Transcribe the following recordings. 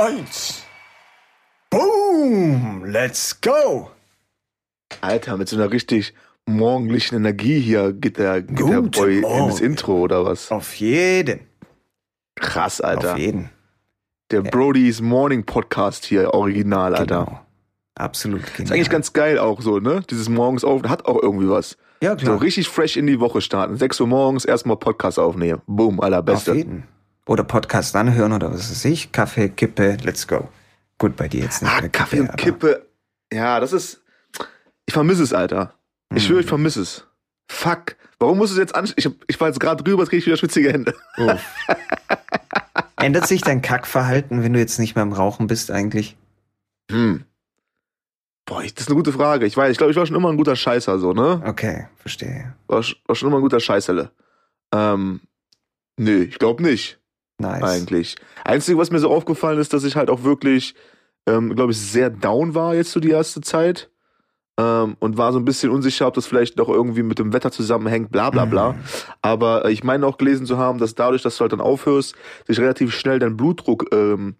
eins. Boom! Let's go! Alter, mit so einer richtig morgendlichen Energie hier geht der, geht der Boy Morgen. ins Intro oder was? Auf jeden. Krass, Alter. Auf jeden. Der Brody's Morning Podcast hier, original, Alter. Genau. Absolut genial. Ist eigentlich ganz geil auch so, ne? Dieses morgens auf, hat auch irgendwie was. ja, So klar. richtig fresh in die Woche starten. 6 Uhr morgens erstmal Podcast aufnehmen. Boom, Auf allerbeste. jeden. Oder Podcast anhören oder was weiß ich. Kaffee, Kippe, let's go. Gut, bei dir jetzt nicht. Ah, mehr Kaffee und aber- Kippe. Ja, das ist. Ich vermisse es, Alter. Ich Mhm. schwöre, ich vermisse es. Fuck. Warum musst du es jetzt an? Ich, ich war jetzt gerade drüber, jetzt krieg ich wieder schwitzige Hände. Uff. Ändert sich dein Kackverhalten, wenn du jetzt nicht mehr im Rauchen bist eigentlich? Hm. Boah, ich, das ist eine gute Frage. Ich weiß, ich glaube, ich war schon immer ein guter Scheißer, so, ne? Okay, verstehe. War, war schon immer ein guter Scheißerle. Ähm, nee, ich glaube nicht, Nice. eigentlich. Einzige, was mir so aufgefallen ist, dass ich halt auch wirklich, ähm, glaube ich, sehr down war jetzt so die erste Zeit. Ähm, und war so ein bisschen unsicher, ob das vielleicht doch irgendwie mit dem Wetter zusammenhängt, bla bla bla. Mhm. Aber äh, ich meine auch gelesen zu haben, dass dadurch, dass du halt dann aufhörst, sich relativ schnell dein Blutdruck ähm,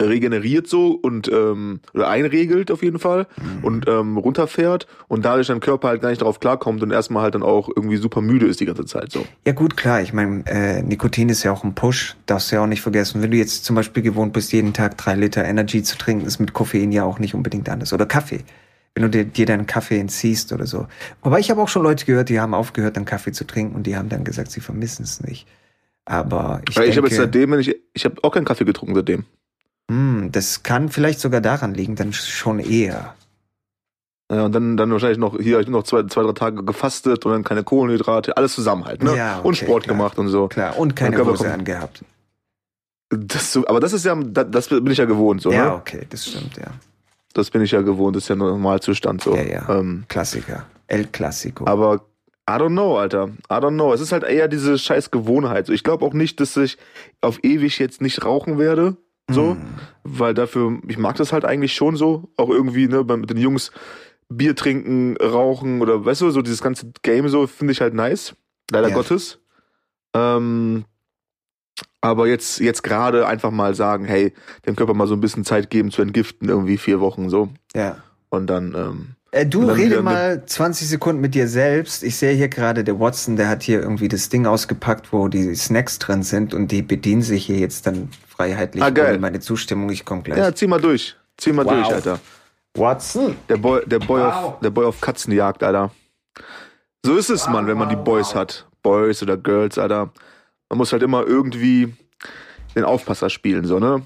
regeneriert so und ähm, oder einregelt auf jeden Fall Mhm. und ähm, runterfährt und dadurch dein Körper halt gar nicht darauf klarkommt und erstmal halt dann auch irgendwie super müde ist die ganze Zeit so. Ja gut, klar. Ich meine, äh, Nikotin ist ja auch ein Push. Darfst du ja auch nicht vergessen. Wenn du jetzt zum Beispiel gewohnt bist, jeden Tag drei Liter Energy zu trinken, ist mit Koffein ja auch nicht unbedingt anders. Oder Kaffee. Wenn du dir, dir deinen Kaffee entziehst oder so. Wobei ich habe auch schon Leute gehört, die haben aufgehört, dann Kaffee zu trinken und die haben dann gesagt, sie vermissen es nicht. Aber ich Ich, habe jetzt seitdem, wenn ich, ich habe auch keinen Kaffee getrunken seitdem. Hm, das kann vielleicht sogar daran liegen, dann schon eher. Ja, und dann, dann wahrscheinlich noch hier, ich hab noch zwei, zwei, drei Tage gefastet und dann keine Kohlenhydrate, alles zusammen halt, ne? Ja, und okay, Sport klar. gemacht und so. Klar, und keine Hose angehabt. Das, aber das ist ja, das, bin ich ja gewohnt, so, Ja, ne? okay, das stimmt, ja. Das bin ich ja gewohnt, das ist ja Normalzustand so. Ja, ja. Ähm, Klassiker. El Clasico. Aber I don't know, Alter. I don't know. Es ist halt eher diese scheiß Gewohnheit. So, ich glaube auch nicht, dass ich auf ewig jetzt nicht rauchen werde. So, Hm. weil dafür, ich mag das halt eigentlich schon so. Auch irgendwie, ne, bei- mit den Jungs Bier trinken, rauchen oder weißt du, so dieses ganze Game so finde ich halt nice. Leider Ja. Gottes. Ähm, aber jetzt, jetzt gerade einfach mal sagen, hey, dem Körper mal so ein bisschen Zeit geben zu entgiften, irgendwie vier Wochen so. Ja. Und dann, ähm, Äh, du rede mal 20 Sekunden mit dir selbst. Ich sehe hier gerade, der Watson, der hat hier irgendwie das Ding ausgepackt, wo die Snacks drin sind und die bedienen sich hier jetzt dann freiheitlich Ah, geil. ohne meine Zustimmung. Ich komme gleich. ja, zieh mal durch. Zieh mal Wow. durch, Alter. Watson? Der Boy, der Boy, Wow. auf, der Boy auf Katzenjagd, Alter. So ist es, Mann, wenn man die Boys hat. Boys oder Girls, Alter. Man muss halt immer irgendwie den Aufpasser spielen, so, ne?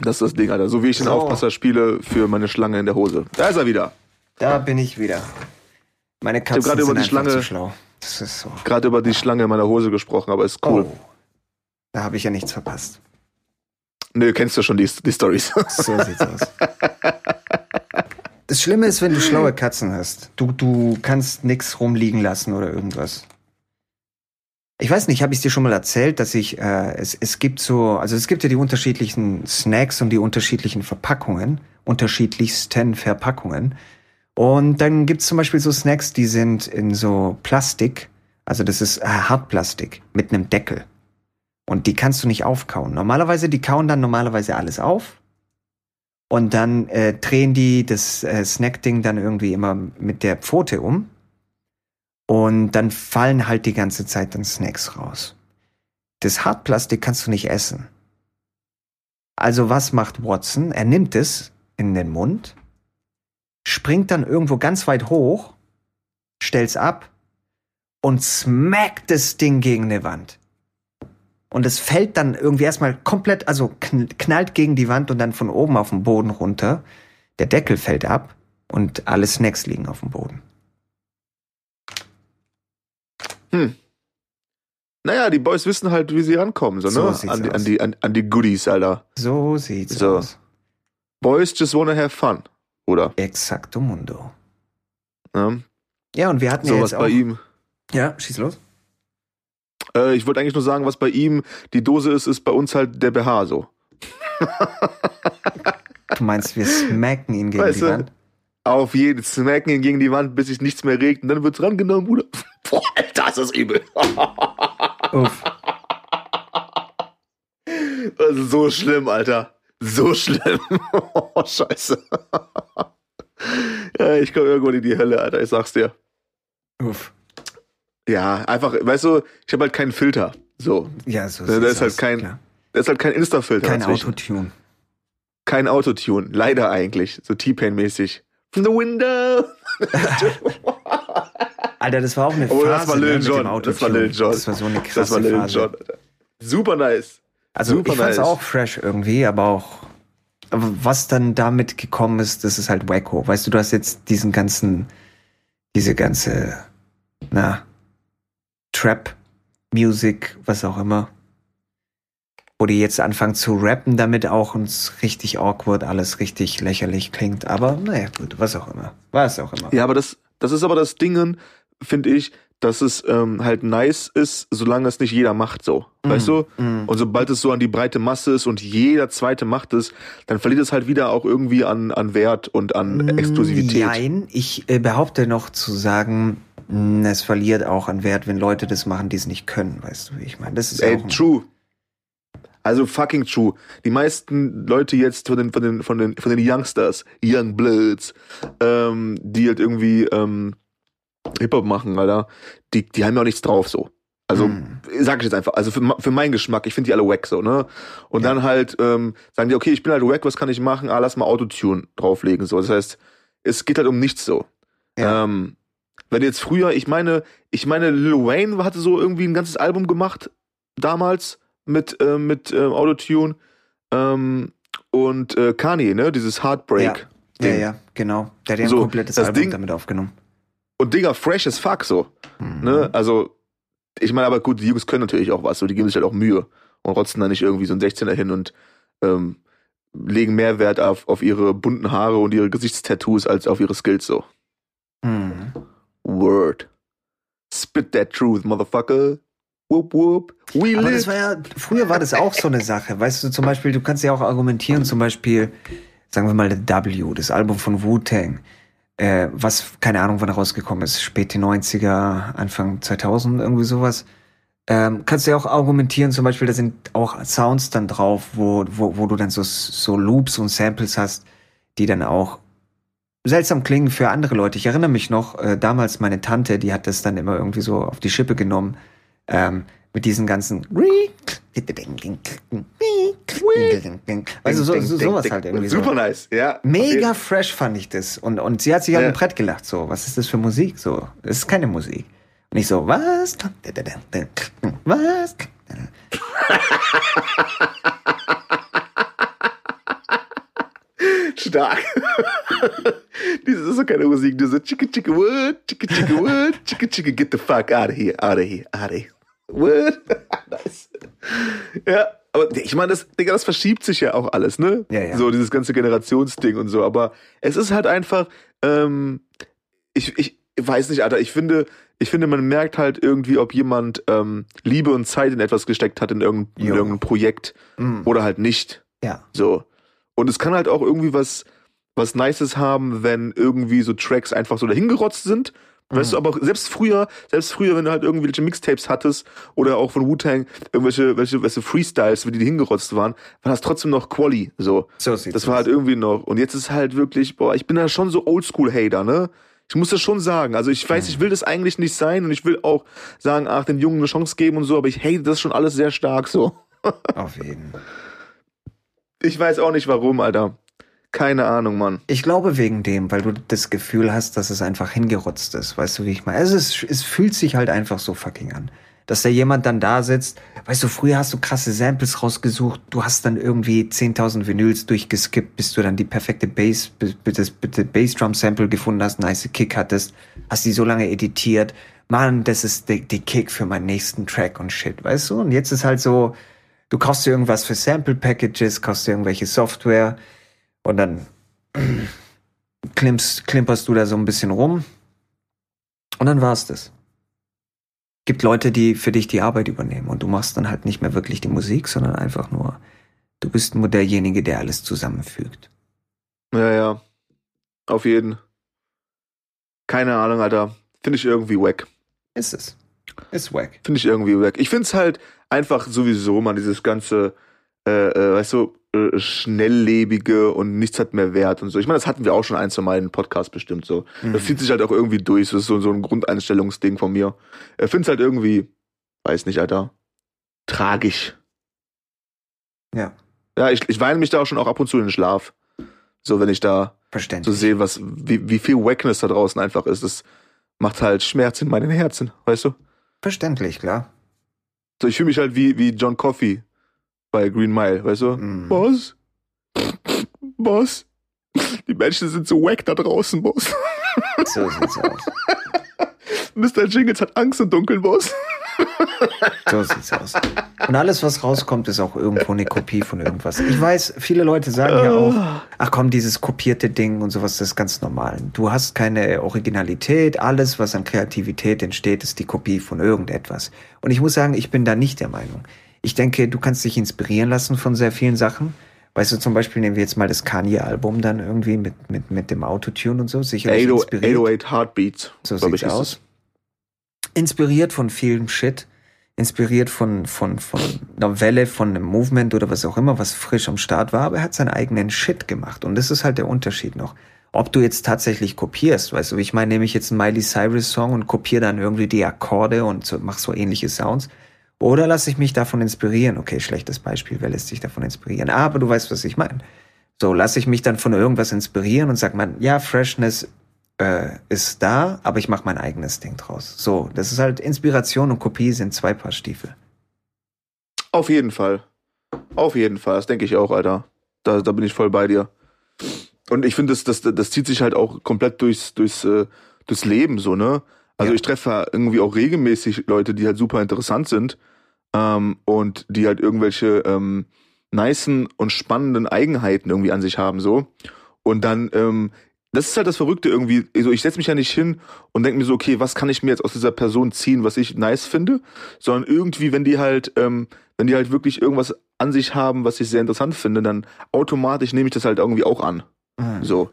Das ist das Ding, Alter. So wie ich den So. Aufpasser spiele für meine Schlange in der Hose. Da ist er wieder. Da bin ich wieder. Meine Katzen gerade sind über die Schlange- zu schlau. Das ist so. Gerade über die Schlange in meiner Hose gesprochen, aber ist cool. Oh. Da habe ich ja nichts verpasst. Nö, kennst du schon die, die Stories. So sieht's aus. Das Schlimme ist, wenn du schlaue Katzen hast. Du, du kannst nix rumliegen lassen oder irgendwas. Ich weiß nicht, habe ich dir schon mal erzählt, dass ich, äh, es, es gibt so, also es gibt ja die unterschiedlichen Snacks und die unterschiedlichen Verpackungen, unterschiedlichsten Verpackungen. Und dann gibt's zum Beispiel so Snacks, die sind in so Plastik, also das ist äh, Hartplastik mit einem Deckel. Und die kannst du nicht aufkauen. Normalerweise, die kauen dann normalerweise alles auf. Und dann äh, drehen die das äh, Snackding dann irgendwie immer mit der Pfote um. Und dann fallen halt die ganze Zeit dann Snacks raus. Das Hartplastik kannst du nicht essen. Also was macht Watson? Er nimmt es in den Mund, springt dann irgendwo ganz weit hoch, stellt's ab und smackt das Ding gegen eine Wand. Und es fällt dann irgendwie erstmal komplett, also kn- knallt gegen die Wand und dann von oben auf den Boden runter. Der Deckel fällt ab und alle Snacks liegen auf dem Boden. Hm. Naja, die Boys wissen halt, wie sie rankommen, so, So ne? sieht's An die, aus. an, die, an, an die Goodies, Alter. So sieht's So. aus. Boys just wanna have fun, oder? Exacto mundo. Ne? Ja, und wir hatten ja Sowas jetzt auch... bei ihm. Ja, schieß los. Äh, ich wollte eigentlich nur sagen, was bei ihm die Dose ist, ist bei uns halt der BH so. Du meinst, wir smacken ihn gegen Weißt die? Wand? Auf jeden smacken ihn gegen die Wand, bis sich nichts mehr regt und dann wird's rangenommen, Bruder. Boah, Alter, ist das übel. Uff. Also so schlimm, Alter. So schlimm. oh, scheiße. ja, ich komme irgendwann in die Hölle, Alter, ich sag's dir. Uff. Ja, einfach, weißt du, ich habe halt keinen Filter. So. Ja, so Da sieht's ist halt aus, kein, klar. da ist halt kein Insta-Filter. Kein dazwischen. Autotune. Kein Autotune. Leider eigentlich. So T-Pain-mäßig. From the window. Alter, das war auch eine Phase. Oh, das war Lil ne, Jon. Das war Lil. Jon. Das war so eine krasse Das war Lil Phase. Alter. Super nice. Also Super ich fand's nice. auch fresh irgendwie, aber auch aber was dann damit gekommen ist, das ist halt wacko. Weißt du, du hast jetzt diesen ganzen, diese ganze, na, Trap, Music, was auch immer, wo die jetzt anfangen zu rappen, damit auch uns richtig awkward, alles richtig lächerlich klingt. Aber naja, gut, was auch immer. Was auch immer. Ja, aber das, das ist aber das Dingen, finde ich, dass es ähm, halt nice ist, solange es nicht jeder macht so. Weißt du? Mm. Und sobald es so an die breite Masse ist und jeder zweite macht es, dann verliert es halt wieder auch irgendwie an, an Wert und an Exklusivität. Nein, ich äh, behaupte noch zu sagen, mh, es verliert auch an Wert, wenn Leute das machen, die es nicht können, weißt du, wie ich meine. Das ist Ey, true. Also fucking true. Die meisten Leute jetzt von den, von den, von den, von den Youngsters, Young Bloods, ähm, die halt irgendwie ähm, Hip-Hop machen, Alter, die, die haben ja auch nichts drauf so. Also, Mm. sag ich jetzt einfach, also für, für meinen Geschmack, ich finde die alle wack so, ne? Und Ja. dann halt ähm, sagen die, okay, ich bin halt wack, was kann ich machen? Ah, lass mal Autotune drauflegen, so. Das heißt, es geht halt um nichts so. Ja. Ähm, wenn jetzt früher, ich meine, ich meine, Lil Wayne hatte so irgendwie ein ganzes Album gemacht, damals, mit, äh, mit äh, Autotune. Ähm, und äh, Kanye, ne? Dieses Heartbreak. ja, Ding. ja, genau. Der hat ja ein So, komplettes das Album Ding- damit aufgenommen. Und Digga, fresh as fuck so. Mhm. Ne? Also, ich meine, aber gut, die Jungs können natürlich auch was, so, die geben sich halt auch Mühe und rotzen da nicht irgendwie so ein 16er hin und ähm, legen mehr Wert auf, auf ihre bunten Haare und ihre Gesichtstattoos als auf ihre Skills so. Mhm. Word. Spit that truth, motherfucker. Whoop whoop. We Aber das war ja, früher war das auch so eine Sache. Weißt du, zum Beispiel, du kannst ja auch argumentieren, zum Beispiel, sagen wir mal, The W, das Album von Wu-Tang, äh, was, keine Ahnung, wann rausgekommen ist, späte 90er, Anfang 2000, irgendwie sowas. Ähm, kannst du ja auch argumentieren, zum Beispiel, da sind auch Sounds dann drauf, wo, wo, wo du dann so, so Loops und Samples hast, die dann auch seltsam klingen für andere Leute. Ich erinnere mich noch, äh, damals meine Tante, die hat das dann immer irgendwie so auf die Schippe genommen, ähm, mit diesen ganzen also so, so, sowas halt irgendwie Super so. nice, ja. Mega fresh fand ich das und und sie hat sich Ja. ein Brett gelacht so was ist das für Musik so das ist keine Musik und ich so was was Stark. Diese ist so keine Musik, diese chicka chicka what, chicka chicka what, chicka chicka get the fuck out of here, out of here, out of here. What? nice. Ja, aber ich meine, das, Digga, das verschiebt sich ja auch alles, ne? Ja, ja. So dieses ganze Generationsding und so, aber es ist halt einfach, ähm, ich, ich weiß nicht, Alter, ich finde, ich finde, man merkt halt irgendwie, ob jemand ähm, Liebe und Zeit in etwas gesteckt hat, in irgendein, in irgendein Projekt Mm, oder halt nicht. ja So. Und es kann halt auch irgendwie was, was Nices haben, wenn irgendwie so Tracks einfach so dahingerotzt sind. Weißt du, aber selbst früher, selbst früher, wenn du halt irgendwelche Mixtapes hattest oder auch von Wu-Tang irgendwelche, welche, welche Freestyles, wie die hingerotzt waren, war das trotzdem noch Quali, so. so sieht's Das war halt irgendwie noch. Und jetzt ist halt wirklich, boah, ich bin da schon so Oldschool-Hater, ne? Ich muss das schon sagen. Also ich weiß, ich will das eigentlich nicht sein und ich will auch sagen, ach, den Jungen eine Chance geben und so, aber ich hate das schon alles sehr stark so. auf jeden Ich weiß auch nicht warum, Alter. Keine Ahnung, Mann. Ich glaube wegen dem, weil du das Gefühl hast, dass es einfach hingerotzt ist. Weißt du, wie ich meine? Also es, es fühlt sich halt einfach so fucking an. Dass da jemand dann da sitzt. Weißt du, früher hast du krasse Samples rausgesucht. Du hast dann irgendwie 10.000 Vinyls durchgeskippt, bis du dann die perfekte Bass, bis das bitte Bassdrum-Sample gefunden hast, nice Kick hattest. Hast die so lange editiert. Mann, das ist die, die Kick für meinen nächsten Track und shit, weißt du? Und jetzt ist halt so, du kaufst dir irgendwas für Sample-Packages, kaufst dir irgendwelche Software und dann klimpst, klimperst du da so ein bisschen rum und dann war's das. Gibt Leute, die für dich die Arbeit übernehmen und du machst dann halt nicht mehr wirklich die Musik, sondern einfach nur, du bist nur derjenige, der alles zusammenfügt. Ja, ja. Auf jeden. Keine Ahnung, Alter. Finde ich irgendwie wack. Ist es. Ist wack. Finde ich irgendwie wack. Ich finde es halt einfach sowieso, man, dieses ganze äh, äh, weißt du, äh, schnelllebige und nichts hat mehr Wert und so. Ich meine, das hatten wir auch schon ein, zwei Mal in Podcast bestimmt so. Mhm. Das zieht sich halt auch irgendwie durch. Das ist so, so ein Grundeinstellungsding von mir. Ich finde es halt irgendwie, weiß nicht, Alter, tragisch. Ja. Ja, ich, ich weine mich da auch schon auch ab und zu in den Schlaf. So, wenn ich da so sehe, was, wie, wie viel Wackness da draußen einfach ist. Das macht halt Schmerz in meinen Herzen, weißt du? Verständlich, klar. So, ich fühle mich halt wie, wie John Coffey bei Green Mile, weißt du? Mm. Boss? Boss? Die Menschen sind so wack da draußen, Boss. So sieht's aus. Mr. Jingles hat Angst im Dunkeln, Boss. So sieht's aus. Und alles, was rauskommt, ist auch irgendwo eine Kopie von irgendwas. Ich weiß, viele Leute sagen ja auch, ach komm, dieses kopierte Ding und sowas, das ist ganz normal. Du hast keine Originalität. Alles, was an Kreativität entsteht, ist die Kopie von irgendetwas. Und ich muss sagen, ich bin da nicht der Meinung. Ich denke, du kannst dich inspirieren lassen von sehr vielen Sachen. Weißt du, zum Beispiel nehmen wir jetzt mal das Kanye-Album dann irgendwie mit, mit, mit dem Autotune und so. Sicherlich 808, 808 Heartbeats. So sieht's aus. Inspiriert von vielem Shit inspiriert von, von, von einer Welle, von einem Movement oder was auch immer, was frisch am Start war, aber er hat seinen eigenen Shit gemacht. Und das ist halt der Unterschied noch. Ob du jetzt tatsächlich kopierst, weißt du, ich meine, nehme ich jetzt einen Miley Cyrus Song und kopiere dann irgendwie die Akkorde und so, mach so ähnliche Sounds. Oder lasse ich mich davon inspirieren? Okay, schlechtes Beispiel, wer lässt sich davon inspirieren? Aber du weißt, was ich meine. So, lasse ich mich dann von irgendwas inspirieren und sag man, ja, Freshness äh, ist da, aber ich mache mein eigenes Ding draus. So, das ist halt Inspiration und Kopie sind zwei Paar Stiefel. Auf jeden Fall. Auf jeden Fall, das denke ich auch, Alter. Da, da bin ich voll bei dir. Und ich finde, das, das, das zieht sich halt auch komplett durchs, durchs, äh, durchs Leben so, ne? Also ja. ich treffe irgendwie auch regelmäßig Leute, die halt super interessant sind ähm, und die halt irgendwelche ähm, nicen und spannenden Eigenheiten irgendwie an sich haben so. Und dann ähm, das ist halt das Verrückte irgendwie. Also ich setze mich ja nicht hin und denke mir so, okay, was kann ich mir jetzt aus dieser Person ziehen, was ich nice finde, sondern irgendwie, wenn die halt, ähm, wenn die halt wirklich irgendwas an sich haben, was ich sehr interessant finde, dann automatisch nehme ich das halt irgendwie auch an. Mhm. So.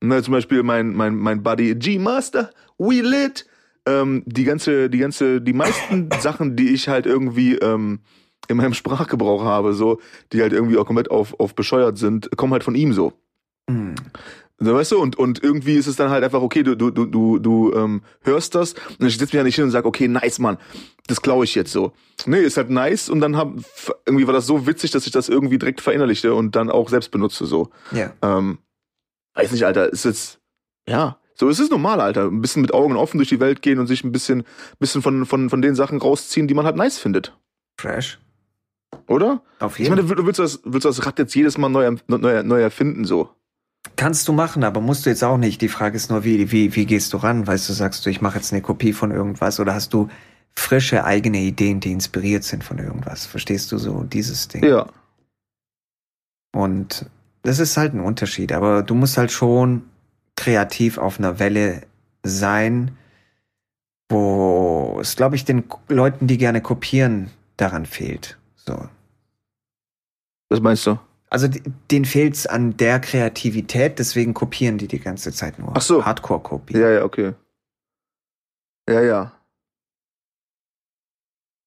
Ne, zum Beispiel mein, mein, mein Buddy G-Master, We Lit, ähm, die ganze, die ganze, die meisten Sachen, die ich halt irgendwie ähm, in meinem Sprachgebrauch habe, so, die halt irgendwie auch komplett auf, auf bescheuert sind, kommen halt von ihm so. Mhm. So, weißt du, und, und irgendwie ist es dann halt einfach, okay, du, du, du, du, du ähm, hörst das und ich setze mich ja nicht hin und sag, okay, nice, Mann, das klaue ich jetzt so. Nee, ist halt nice und dann hab, irgendwie war das so witzig, dass ich das irgendwie direkt verinnerlichte und dann auch selbst benutze, so. Ja. Ähm, weiß nicht, Alter, ist jetzt, ja, so ist es normal, Alter. Ein bisschen mit Augen offen durch die Welt gehen und sich ein bisschen, bisschen von, von, von den Sachen rausziehen, die man halt nice findet. Fresh. Oder? Auf jeden Fall. Ich meine, du willst das, willst das Rad jetzt jedes Mal neu, neu, neu erfinden, so. Kannst du machen, aber musst du jetzt auch nicht. Die Frage ist nur, wie, wie, wie gehst du ran? Weißt du, sagst du, ich mache jetzt eine Kopie von irgendwas oder hast du frische eigene Ideen, die inspiriert sind von irgendwas? Verstehst du so dieses Ding? Ja. Und das ist halt ein Unterschied, aber du musst halt schon kreativ auf einer Welle sein, wo es, glaube ich, den Leuten, die gerne kopieren, daran fehlt. So. Was meinst du? Also denen fehlt es an der Kreativität, deswegen kopieren die die ganze Zeit nur. Ach so. Hardcore-Kopie. Ja, ja, okay. Ja, ja.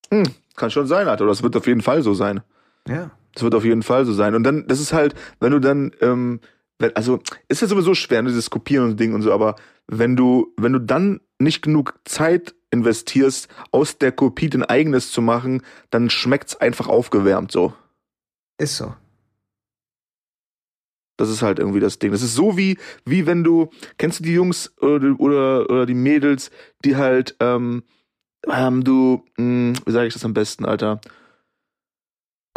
Hm, kann schon sein, Alter. Das wird auf jeden Fall so sein. Ja. Das wird auf jeden Fall so sein. Und dann, das ist halt, wenn du dann, ähm, also ist ja sowieso schwer, ne, dieses Kopieren und Ding und so, aber wenn du, wenn du dann nicht genug Zeit investierst, aus der Kopie dein eigenes zu machen, dann schmeckt's einfach aufgewärmt so. Ist so. Das ist halt irgendwie das Ding. Das ist so wie, wie wenn du, kennst du die Jungs oder, oder, oder die Mädels, die halt, ähm, ähm du, mh, hm, wie sage ich das am besten, Alter?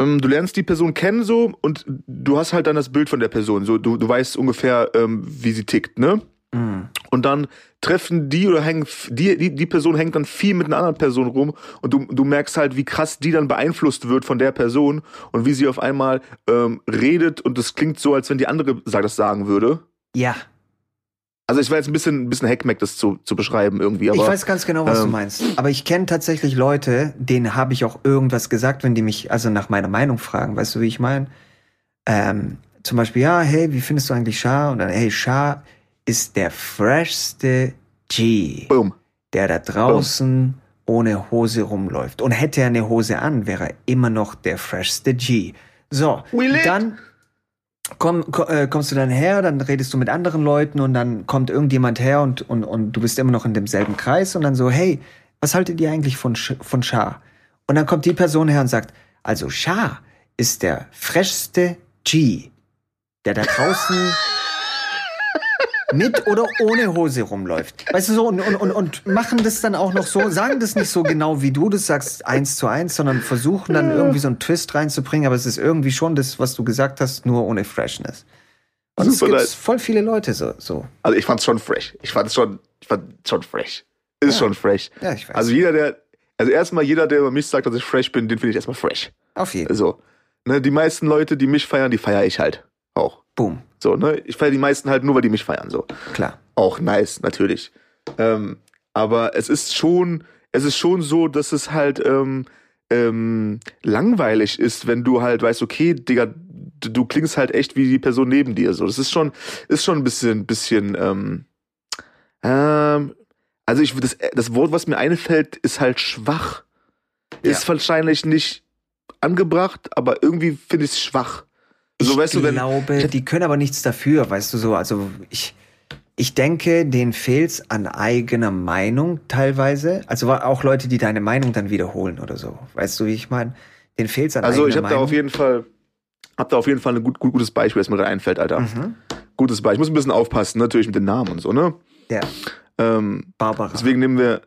Ähm, du lernst die Person kennen so und du hast halt dann das Bild von der Person. So, du, du weißt ungefähr, ähm, wie sie tickt, ne? Mhm. Und dann treffen die oder hängen, die, die, die Person hängt dann viel mit einer anderen Person rum und du, du merkst halt, wie krass die dann beeinflusst wird von der Person und wie sie auf einmal ähm, redet und es klingt so, als wenn die andere das sagen würde. Ja. Also ich war jetzt ein bisschen, ein bisschen Heckmeck, das zu, zu beschreiben irgendwie. Aber, ich weiß ganz genau, was ähm, du meinst. Aber ich kenne tatsächlich Leute, denen habe ich auch irgendwas gesagt, wenn die mich also nach meiner Meinung fragen. Weißt du, wie ich meine? Ähm, zum Beispiel, ja, hey, wie findest du eigentlich Shah? Und dann, hey, Shah ist der freshste G, Boom. der da draußen Boom. ohne Hose rumläuft. Und hätte er eine Hose an, wäre er immer noch der freshste G. So, dann komm, ko- äh, kommst du dann her, dann redest du mit anderen Leuten und dann kommt irgendjemand her und, und, und du bist immer noch in demselben Kreis und dann so, hey, was haltet ihr eigentlich von, von Shah? Und dann kommt die Person her und sagt, also Shah ist der freshste G, der da draußen mit oder ohne Hose rumläuft. Weißt du so, und, und, und, machen das dann auch noch so, sagen das nicht so genau wie du das sagst, eins zu eins, sondern versuchen dann irgendwie so einen Twist reinzubringen, aber es ist irgendwie schon das, was du gesagt hast, nur ohne Freshness. Und es gibt voll viele Leute so. so. Also ich fand's schon fresh. Ich fand's schon, ich fand schon fresh. Ist Ja. schon fresh. Ja, ich weiß. Also jeder, der, also erstmal jeder, der über mich sagt, dass ich fresh bin, den finde ich erstmal fresh. Auf jeden Fall. So. Ne, die meisten Leute, die mich feiern, die feiere ich halt auch. Boom. So, ne? Ich feiere die meisten halt nur, weil die mich feiern. So. Klar. Auch nice, natürlich. Ähm, aber es ist schon, es ist schon so, dass es halt ähm, ähm, langweilig ist, wenn du halt weißt, okay, Digga, du, du klingst halt echt wie die Person neben dir. So, das ist schon, ist schon ein bisschen, bisschen, ähm, ähm, also ich das, das Wort, was mir einfällt, ist halt schwach. Ist wahrscheinlich nicht angebracht, aber irgendwie finde ich es schwach. So, ich weißt du, wenn, glaube, die können aber nichts dafür, weißt du so. Also ich, ich denke, denen fehlt's an eigener Meinung teilweise. Also auch Leute, die deine Meinung dann wiederholen oder so. Weißt du, wie ich meine? Denen fehlt's an Also eigener ich habe da Meinung. auf jeden Fall, hab da auf jeden Fall ein gut, gut, gutes Beispiel, das mir gerade einfällt, Alter. Mhm. Gutes Beispiel. Ich muss ein bisschen aufpassen, natürlich mit den Namen und so, ne? Ja, Ähm, Barbara. deswegen nehmen wir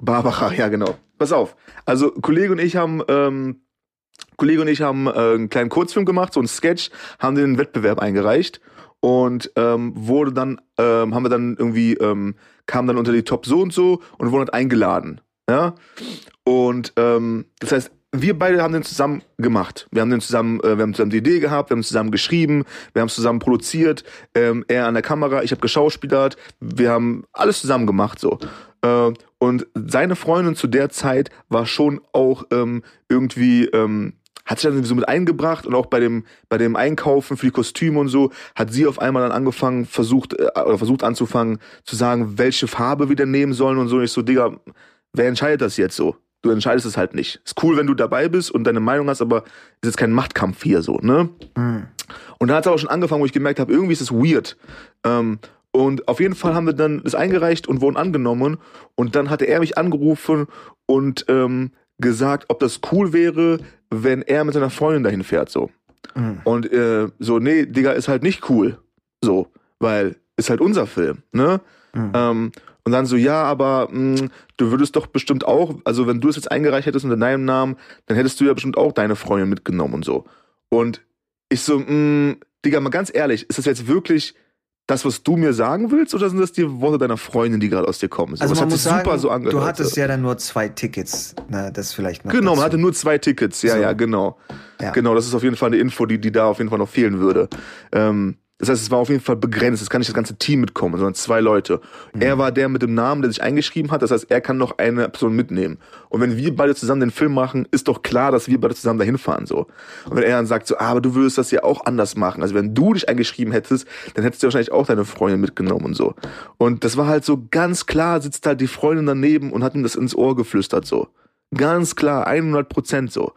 Barbara, ja genau. Pass auf. Also Kollege und ich haben, ähm, Kollege und ich haben äh, einen kleinen Kurzfilm gemacht, so einen Sketch, haben den Wettbewerb eingereicht und ähm, wurde dann, ähm, haben wir dann irgendwie, ähm, kam dann unter die Top so und so und wurden halt eingeladen. Ja. Und ähm, das heißt, wir beide haben den zusammen gemacht. Wir haben den zusammen, äh, wir haben zusammen die Idee gehabt, wir haben zusammen geschrieben, wir haben zusammen produziert, ähm, er an der Kamera, ich habe geschauspielert, wir haben alles zusammen gemacht so. Äh, und seine Freundin zu der Zeit war schon auch ähm, irgendwie ähm, hat sich dann so mit eingebracht und auch bei dem bei dem Einkaufen für die Kostüme und so hat sie auf einmal dann angefangen versucht äh, oder versucht anzufangen zu sagen welche Farbe wir denn nehmen sollen und so und ich so Digga wer entscheidet das jetzt so du entscheidest es halt nicht ist cool wenn du dabei bist und deine Meinung hast aber ist jetzt kein Machtkampf hier so ne Mhm. und da hat es aber schon angefangen, wo ich gemerkt habe, irgendwie ist es weird. Ähm, und auf jeden Fall haben wir dann das eingereicht und wurden angenommen. Und dann hatte er mich angerufen und ähm, gesagt, ob das cool wäre, wenn er mit seiner Freundin dahin fährt. So. Mhm. Und äh, so, nee, Digga, ist halt nicht cool. So, weil ist halt unser Film, ne? Mhm. Ähm, und dann so, ja, aber mh, du würdest doch bestimmt auch, also wenn du es jetzt eingereicht hättest unter deinem Namen, dann hättest du ja bestimmt auch deine Freundin mitgenommen und so. Und ich so, mh, Digga, mal ganz ehrlich, ist das jetzt wirklich das, was du mir sagen willst, oder sind das die Worte deiner Freundin, die gerade aus dir kommen? So, Also das man hat muss sagen, super so angehört. du hattest so. ja dann nur zwei Tickets. Na, das vielleicht noch Genau, man dazu. hatte nur zwei Tickets. Ja, So. ja, genau. Ja. Genau, das ist auf jeden Fall eine Info, die, die da auf jeden Fall noch fehlen würde. Ähm, das heißt, es war auf jeden Fall begrenzt. Es kann nicht das ganze Team mitkommen, sondern zwei Leute. Mhm. Er war der mit dem Namen, der sich eingeschrieben hat. Das heißt, er kann noch eine Person mitnehmen. Und wenn wir beide zusammen den Film machen, ist doch klar, dass wir beide zusammen dahin fahren, so. Und wenn er dann sagt so, ah, aber du würdest das ja auch anders machen. Also wenn du dich eingeschrieben hättest, dann hättest du wahrscheinlich auch deine Freundin mitgenommen und so. Und das war halt so ganz klar, sitzt halt die Freundin daneben und hat ihm das ins Ohr geflüstert, so. Ganz klar, 100 Prozent so.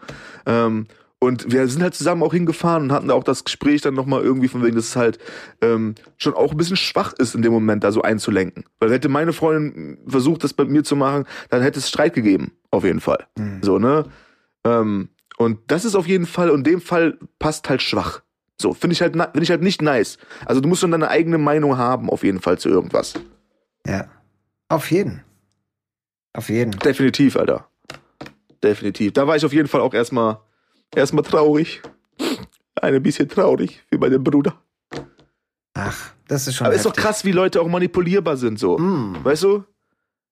Ähm, und wir sind halt zusammen auch hingefahren und hatten da auch das Gespräch dann nochmal irgendwie von wegen, dass es halt ähm, schon auch ein bisschen schwach ist in dem Moment, da so einzulenken. Weil hätte meine Freundin versucht, das bei mir zu machen, dann hätte es Streit gegeben, auf jeden Fall. Mhm. So, ne? Ähm, und das ist auf jeden Fall, und dem Fall passt halt schwach. So, finde ich halt, finde ich halt nicht nice. Also du musst schon deine eigene Meinung haben, auf jeden Fall zu irgendwas. Ja. Auf jeden. Auf jeden. Definitiv, Alter. Definitiv. Da war ich auf jeden Fall auch erstmal erstmal traurig. Ein bisschen traurig für meinen Bruder. Ach, das ist schon Aber ist doch heftig. krass, wie Leute auch manipulierbar sind, so. Mm. Weißt du?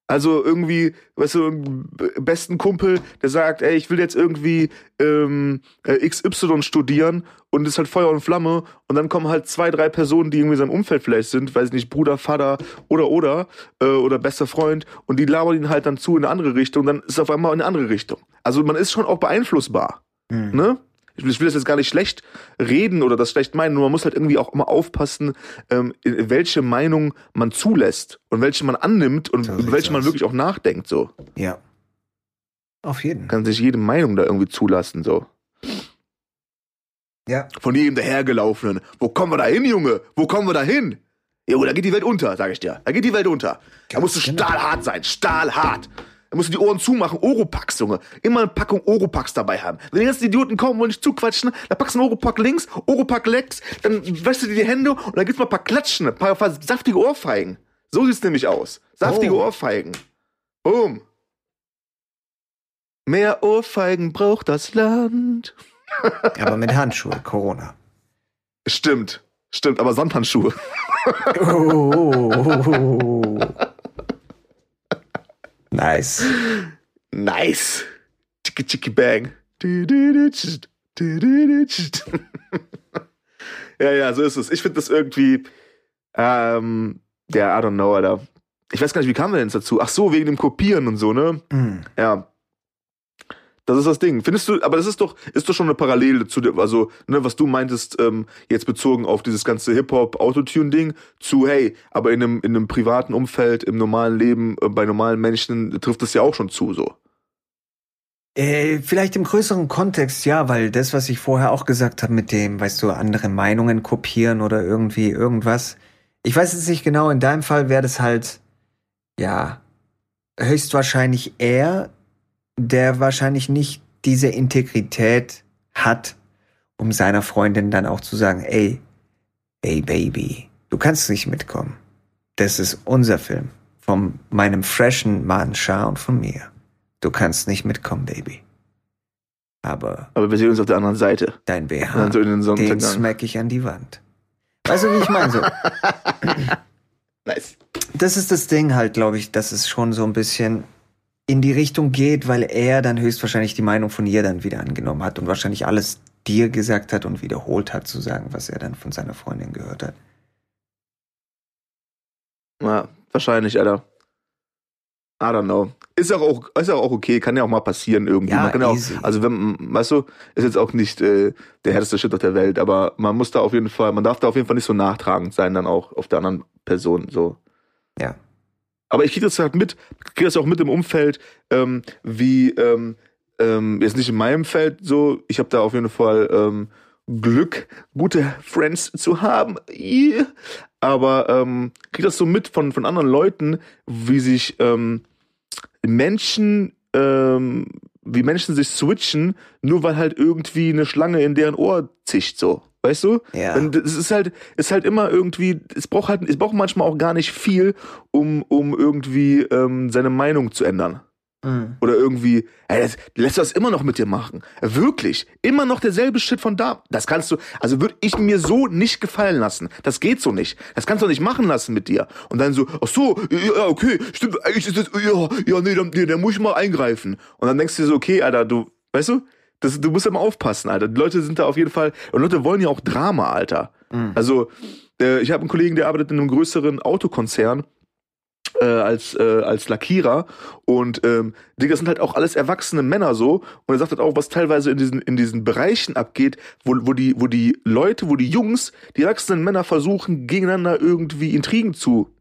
Also irgendwie, weißt du, besten Kumpel, der sagt, ey, ich will jetzt irgendwie ähm, äh, XY studieren und ist halt Feuer und Flamme und dann kommen halt zwei, drei Personen, die irgendwie in seinem Umfeld vielleicht sind, weiß ich nicht, Bruder, Vater oder oder äh, oder bester Freund und die labern ihn halt dann zu in eine andere Richtung, dann ist es auf einmal in eine andere Richtung. Also man ist schon auch beeinflussbar, Mm. ne? Ich will, das jetzt gar nicht schlecht reden oder das schlecht meinen, nur man muss halt irgendwie auch immer aufpassen, ähm, welche Meinung man zulässt und welche man annimmt und So welche man aus. wirklich auch nachdenkt. So Ja. Auf jeden. kann sich jede Meinung da irgendwie zulassen. So Ja. Von jedem dahergelaufenen. Wo kommen wir da hin, Junge? Wo kommen wir da hin? Junge, da geht die Welt unter, sag ich dir. Da geht die Welt unter. Da musst du genau. stahlhart sein, stahlhart. Da musst du die Ohren zumachen, Oropax, Junge. Immer eine Packung Oropax dabei haben. Wenn die ganzen Idioten kommen und dich zuquatschen, dann packst du einen Oropack links, Oropack rechts, dann wäschst du dir die Hände und dann gibt's mal ein paar Klatschen, ein paar, saftige Ohrfeigen. So sieht's nämlich aus. Saftige Oh. Ohrfeigen. Boom. Mehr Ohrfeigen braucht das Land. Aber mit Handschuhe, Corona. Stimmt. Stimmt, aber Samthandschuhe. Oh. Nice. Nice. Chicki chicki bang. Ja, ja, so ist es. Ich finde das irgendwie, ähm, ja, I don't know, Alter. Ich weiß gar nicht, wie kamen wir denn jetzt dazu? Ach so, wegen dem Kopieren und so, ne? Hm. Ja. Das ist das Ding. Findest du, aber das ist doch, ist doch schon eine Parallele zu dem, also, ne, was du meintest, ähm, jetzt bezogen auf dieses ganze Hip-Hop-Autotune-Ding, zu, hey, aber in einem, in einem privaten Umfeld, im normalen Leben, äh, bei normalen Menschen trifft das ja auch schon zu, so. Äh, vielleicht im größeren Kontext, ja, weil das, was ich vorher auch gesagt habe mit dem, weißt du, andere Meinungen kopieren oder irgendwie irgendwas. Ich weiß jetzt nicht genau, in deinem Fall wäre das halt, ja, höchstwahrscheinlich er, der wahrscheinlich nicht diese Integrität hat, um seiner Freundin dann auch zu sagen, ey, ey Baby, du kannst nicht mitkommen. Das ist unser Film. Von meinem freshen Mann Shah und von mir. Du kannst nicht mitkommen, Baby. Aber Aber wir sehen uns auf der anderen Seite. dein BH, so den den smack ich an die Wand. Weißt du, wie ich meine? So, Nice. das ist das Ding halt, glaube ich, dass es schon so ein bisschen in die Richtung geht, weil er dann höchstwahrscheinlich die Meinung von ihr dann wieder angenommen hat und wahrscheinlich alles dir gesagt hat und wiederholt hat zu sagen, was er dann von seiner Freundin gehört hat. Ja, wahrscheinlich, Alter. I don't know. Ist ja auch, ist auch okay, kann ja auch mal passieren irgendwie. Ja, man kann ja auch, easy. also wenn, weißt du, ist jetzt auch nicht äh, der härteste Shit auf der Welt, aber man muss da auf jeden Fall, man darf da auf jeden Fall nicht so nachtragend sein, dann auch auf der anderen Person so. Ja. Aber ich kriege das halt mit, kriege das auch mit im Umfeld, ähm, wie ähm, ähm, jetzt nicht in meinem Feld so. Ich habe da auf jeden Fall ähm, Glück, gute Friends zu haben. Yeah. Aber ähm, kriege das so mit von von anderen Leuten, wie sich ähm, Menschen ähm, wie Menschen sich switchen, nur weil halt irgendwie eine Schlange in deren Ohr zischt so. Weißt du? Ja. Und es ist halt, ist halt immer irgendwie, es braucht halt, es braucht manchmal auch gar nicht viel, um, um irgendwie ähm, seine Meinung zu ändern. Mhm. Oder irgendwie, ey, das, lässt du das immer noch mit dir machen. Wirklich. Immer noch derselbe Shit von da. Das kannst du, also würde ich mir so nicht gefallen lassen. Das geht so nicht. Das kannst du nicht machen lassen mit dir. Und dann so, ach so, ja, okay, stimmt, eigentlich ist das, ja, ja, nee, dann, nee, dann muss ich mal eingreifen. Und dann denkst du dir so, okay, Alter, du, weißt du, das, du musst ja mal aufpassen, Alter. Die Leute sind da auf jeden Fall, und Leute wollen ja auch Drama, Alter. Mhm. Also, äh, ich habe einen Kollegen, der arbeitet in einem größeren Autokonzern äh, als, äh, als Lackierer und ähm, Digga, das sind halt auch alles erwachsene Männer so und er sagt halt auch, was teilweise in diesen, in diesen Bereichen abgeht, wo, wo, die, wo die Leute, wo die Jungs, die erwachsenen Männer versuchen, gegeneinander irgendwie Intrigen zu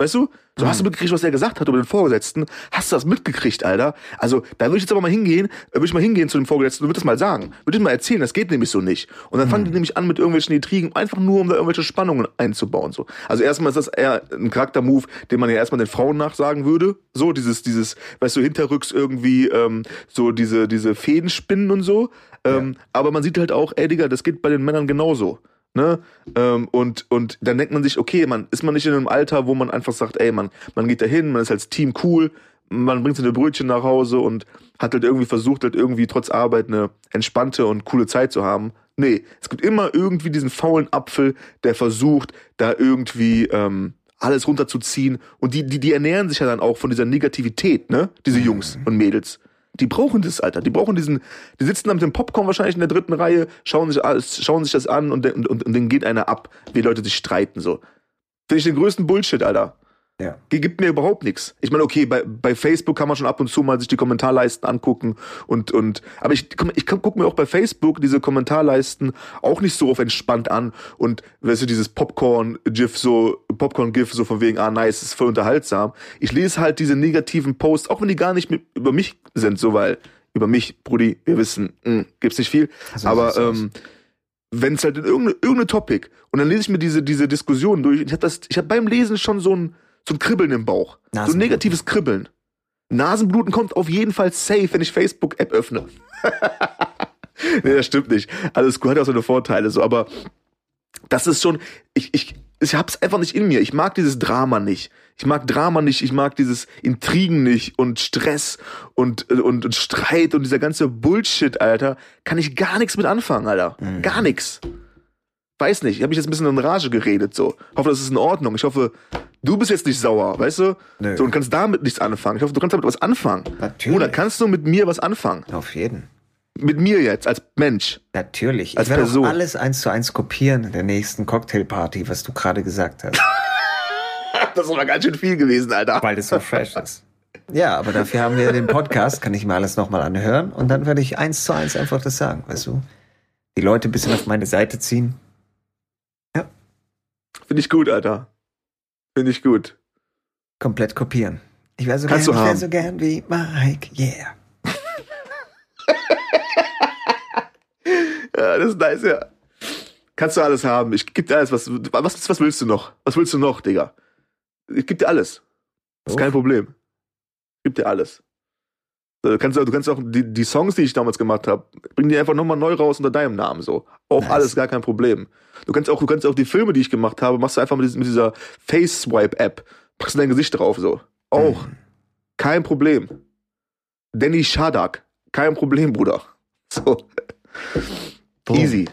Weißt du? So hast du mitgekriegt, was er gesagt hat über den Vorgesetzten. Hast du das mitgekriegt, Alter? Also, da würde ich jetzt aber mal hingehen, äh, würde ich mal hingehen zu dem Vorgesetzten und würde das mal sagen. Würde ich mal erzählen, das geht nämlich so nicht. Und dann fangen die nämlich an mit irgendwelchen Intrigen, einfach nur, um da irgendwelche Spannungen einzubauen, so. Also erstmal ist das eher ein Charaktermove, den man ja erstmal den Frauen nachsagen würde. So, dieses, dieses, weißt du, hinterrücks irgendwie, ähm, so diese, diese Fäden spinnen und so. Ähm, Aber man sieht halt auch, ey, Digga, das geht bei den Männern genauso. Ne? Ähm, und, und dann denkt man sich, okay, man ist man nicht in einem Alter, wo man einfach sagt, ey, man, man geht da hin, man ist als Team cool, man bringt seine Brötchen nach Hause und hat halt irgendwie versucht, halt irgendwie trotz Arbeit eine entspannte und coole Zeit zu haben. Nee, es gibt immer irgendwie diesen faulen Apfel, der versucht, da irgendwie ähm, alles runterzuziehen. Und die, die, die ernähren sich ja dann auch von dieser Negativität, ne? Diese Jungs und Mädels. Die brauchen das, Alter. Die brauchen diesen, die sitzen da mit dem Popcorn wahrscheinlich in der dritten Reihe, schauen sich schauen sich das an und, und, und, und denen geht einer ab, wie Leute sich streiten, so. Finde ich den größten Bullshit, Alter. Ja. Gibt mir überhaupt nichts. Ich meine, okay, bei, bei Facebook kann man schon ab und zu mal sich die Kommentarleisten angucken und, und, aber ich, ich gucke mir auch bei Facebook diese Kommentarleisten auch nicht so auf entspannt an und, weißt du, dieses Popcorn-GIF so, Popcorn-GIF so von wegen, ah, nice, ist voll unterhaltsam. Ich lese halt diese negativen Posts, auch wenn die gar nicht mit, über mich sind, so, weil, über mich, Brudi, wir wissen, mh, gibt's nicht viel, So aber, ähm, wenn es halt in irgendeine, irgendeine Topic und dann lese ich mir diese, diese Diskussion durch. Ich habe das, ich habe beim Lesen schon so ein, so ein Kribbeln im Bauch. So ein negatives Kribbeln. Nasenbluten kommt auf jeden Fall safe, wenn ich Facebook-App öffne. nee, das stimmt nicht. Alles gut, hat auch seine Vorteile, so, aber das ist schon, ich, ich, ich hab's einfach nicht in mir. Ich mag dieses Drama nicht. Ich mag Drama nicht, ich mag dieses Intrigen nicht und Stress und, und, und Streit und dieser ganze Bullshit, Alter. Kann ich gar nichts mit anfangen, Alter. Gar nichts. Weiß nicht, ich habe mich jetzt ein bisschen in Rage geredet, so. Hoffe, das ist in Ordnung. Ich hoffe, du bist jetzt nicht sauer, weißt du? Nö. So, und kannst damit nichts anfangen. Ich hoffe, du kannst damit was anfangen. Natürlich. Oder kannst du mit mir was anfangen? Auf jeden. Mit mir jetzt, als Mensch. Natürlich. Als ich werde Person. alles eins zu eins kopieren in der nächsten Cocktailparty, was du gerade gesagt hast. Das ist aber ganz schön viel gewesen, Alter. weil das so fresh ist. Ja, aber dafür haben wir den Podcast, kann ich mir alles nochmal anhören und dann werde ich eins zu eins einfach das sagen, weißt du? Die Leute ein bisschen auf meine Seite ziehen. Finde ich gut, Alter. Finde ich gut. komplett kopieren. Ich wäre so, gern, Kannst du ich wär so gern wie Mike, yeah. Ja, das ist nice, ja. Kannst du alles haben. Ich geb dir alles. Was, was, was willst du noch? Was willst du noch, Digga? Ich geb dir alles. Das ist kein Problem. Ich geb dir alles. Du kannst, du kannst auch die, die Songs, die ich damals gemacht habe, bring die einfach nochmal neu raus unter deinem Namen so. Auch Nice. alles gar kein Problem. Du kannst auch, du kannst auch die Filme, die ich gemacht habe, machst du einfach mit, dieser Face Swipe App, packst dein Gesicht drauf so. Auch kein Problem. Danny Shadak, kein Problem, Bruder. So Boom. easy,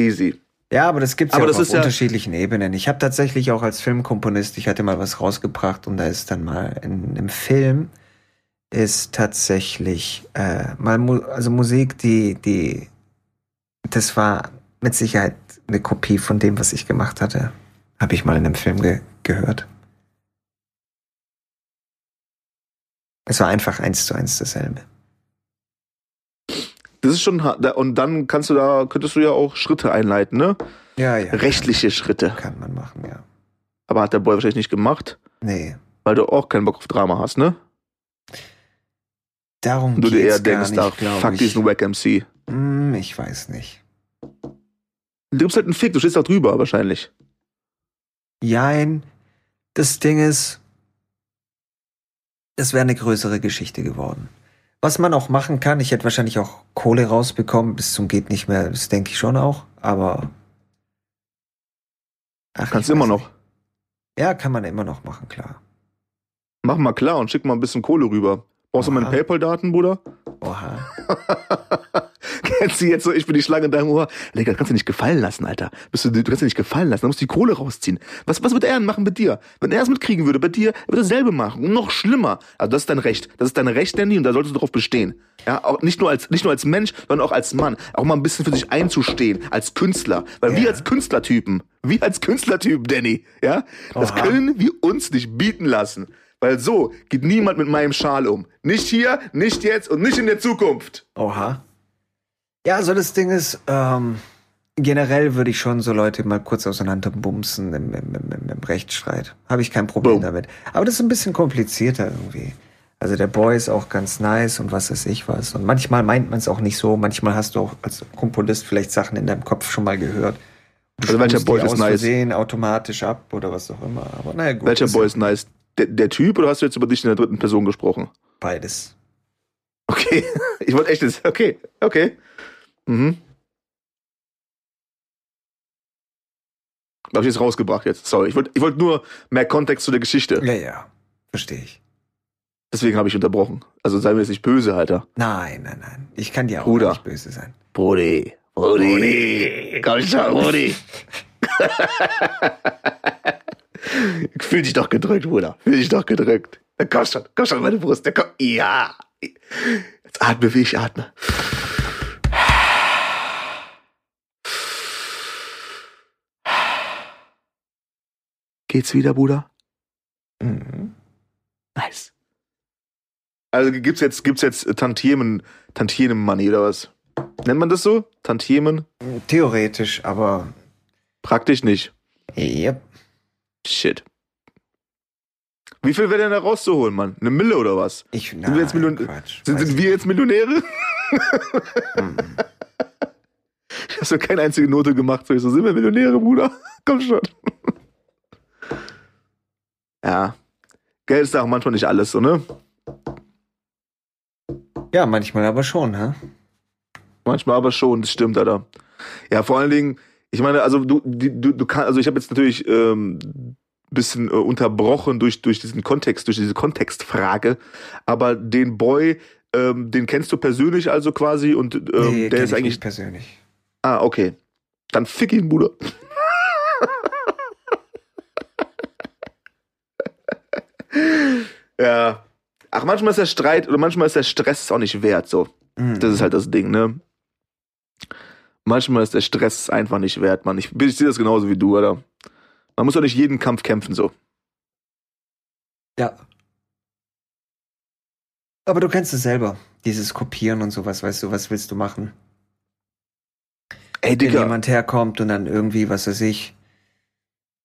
easy. Ja, aber das gibt's Aber ja das auf ist ja- unterschiedlichen Ebenen. Ich habe tatsächlich auch als Filmkomponist, ich hatte mal was rausgebracht und da ist dann mal in einem Film ist tatsächlich äh, mal Mu also Musik, die die das war mit Sicherheit eine Kopie von dem, was ich gemacht hatte. Habe ich mal in einem Film ge gehört. Es war einfach eins zu eins dasselbe. Das ist schon Und dann kannst du da, könntest du ja auch Schritte einleiten, ne? Ja, ja. Rechtliche Schritte. Kann man machen, ja. Aber hat der Boy wahrscheinlich nicht gemacht, Nee. weil du auch keinen Bock auf Drama hast, ne? Darum du dir geht's eher denkst, nicht, ach, glaub fuck ich. diesen Wack MC. Hm, ich weiß nicht. Du gibst halt einen Fick, du stehst da drüber wahrscheinlich. Jein. Das Ding ist, das wäre eine größere Geschichte geworden. Was man auch machen kann, ich hätte wahrscheinlich auch Kohle rausbekommen, bis zum geht nicht mehr, das denke ich schon auch, aber. Ach, Kannst immer noch. nicht. Ja, kann man immer noch machen, klar. Mach mal klar und schick mal ein bisschen Kohle rüber. Brauchst du meine. PayPal-Daten, Bruder? Oha. Kennst du jetzt so, ich bin die Schlange in deinem Ohr? Digga, das kannst du nicht gefallen lassen, Alter. Bist du, du kannst dir nicht gefallen lassen, dann musst du die Kohle rausziehen. Was, was wird er denn machen mit dir? Wenn er es mitkriegen würde, bei dir, er würde dasselbe machen. Und noch schlimmer. Also das ist dein Recht. Das ist dein Recht, Danny, und da solltest du darauf bestehen. Ja, auch nicht nur als, nicht nur als Mensch, sondern auch als Mann. Auch mal ein bisschen für sich einzustehen, als Künstler. Weil Ja. wir als Künstlertypen, wir als Künstlertypen, Danny, ja, das Oha. können wir uns nicht bieten lassen. Weil so geht niemand mit meinem Schal um. Nicht hier, nicht jetzt und nicht in der Zukunft. Oha. Ja, also das Ding ist, ähm, generell würde ich schon so Leute mal kurz auseinanderbumsen im, im, im, im, Rechtsstreit. Habe ich kein Problem Boom. damit. Aber das ist ein bisschen komplizierter irgendwie. Also der Boy ist auch ganz nice und was weiß ich was. Und manchmal meint man es auch nicht so. Manchmal hast du auch als Komponist vielleicht Sachen in deinem Kopf schon mal gehört. Du Also welcher Boy ist nice? Versehen automatisch ab oder was auch immer. Aber naja, gut. Welcher Boy ist nice? Der, der Typ oder hast du jetzt über dich in der dritten Person gesprochen? Beides. Okay, ich wollte echt jetzt. Okay, okay. Mhm. Hab ich jetzt rausgebracht jetzt. Sorry, ich wollte ich wollt nur mehr Kontext zu der Geschichte. Ja, ja. Verstehe ich. Deswegen habe ich unterbrochen. Also sei mir jetzt nicht böse, Alter. Nein, nein, nein. Ich kann dir auch Bruder. nicht böse sein. Brody. Brody. Komm schon, Brody. Fühl dich doch gedrückt, Bruder. Fühl dich doch gedrückt. Na, Komm schon, komm schon, meine Brust. Na, komm. Ja. Jetzt atme, wie ich atme. Geht's wieder, Bruder? Mhm. Nice. Also gibt's jetzt, gibt's jetzt Tantiemen, Tantiemen Money oder was? Nennt man das so? Tantiemen? Theoretisch, aber Praktisch nicht. yep. Shit. Wie viel wäre denn da rauszuholen, Mann? Eine Mille oder was? Ich, Sind wir jetzt nein, Million- Quatsch. Sind, sind wir jetzt Millionäre? ich- Mhm. hast du keine einzige Note gemacht. So, ich so, sind wir Millionäre, Bruder? Komm schon. ja. Geld ist auch manchmal nicht alles, so, ne? Ja, manchmal aber schon, hä? Manchmal aber schon, das stimmt, Alter. Ja, vor allen Dingen, ich meine, also du, du, du kannst, also ich habe jetzt natürlich ähm, bisschen äh, unterbrochen durch, durch diesen Kontext, durch diese Kontextfrage, aber den Boy, ähm, den kennst du persönlich also quasi und ähm, Nee, der ist ich eigentlich. nicht persönlich. Ah, okay. Dann fick ihn, Bruder. ja. Ach, manchmal ist der Streit oder manchmal ist der Stress auch nicht wert, so. Mhm. Das ist halt das Ding, ne? Manchmal ist der Stress einfach nicht wert, Mann. Ich, ich sehe das genauso wie du, Alter. Man muss doch nicht jeden Kampf kämpfen, so. Ja. Aber du kennst es selber. Dieses Kopieren und sowas, weißt du, was willst du machen? Ey, Wenn Digga. jemand herkommt und dann irgendwie, was weiß ich,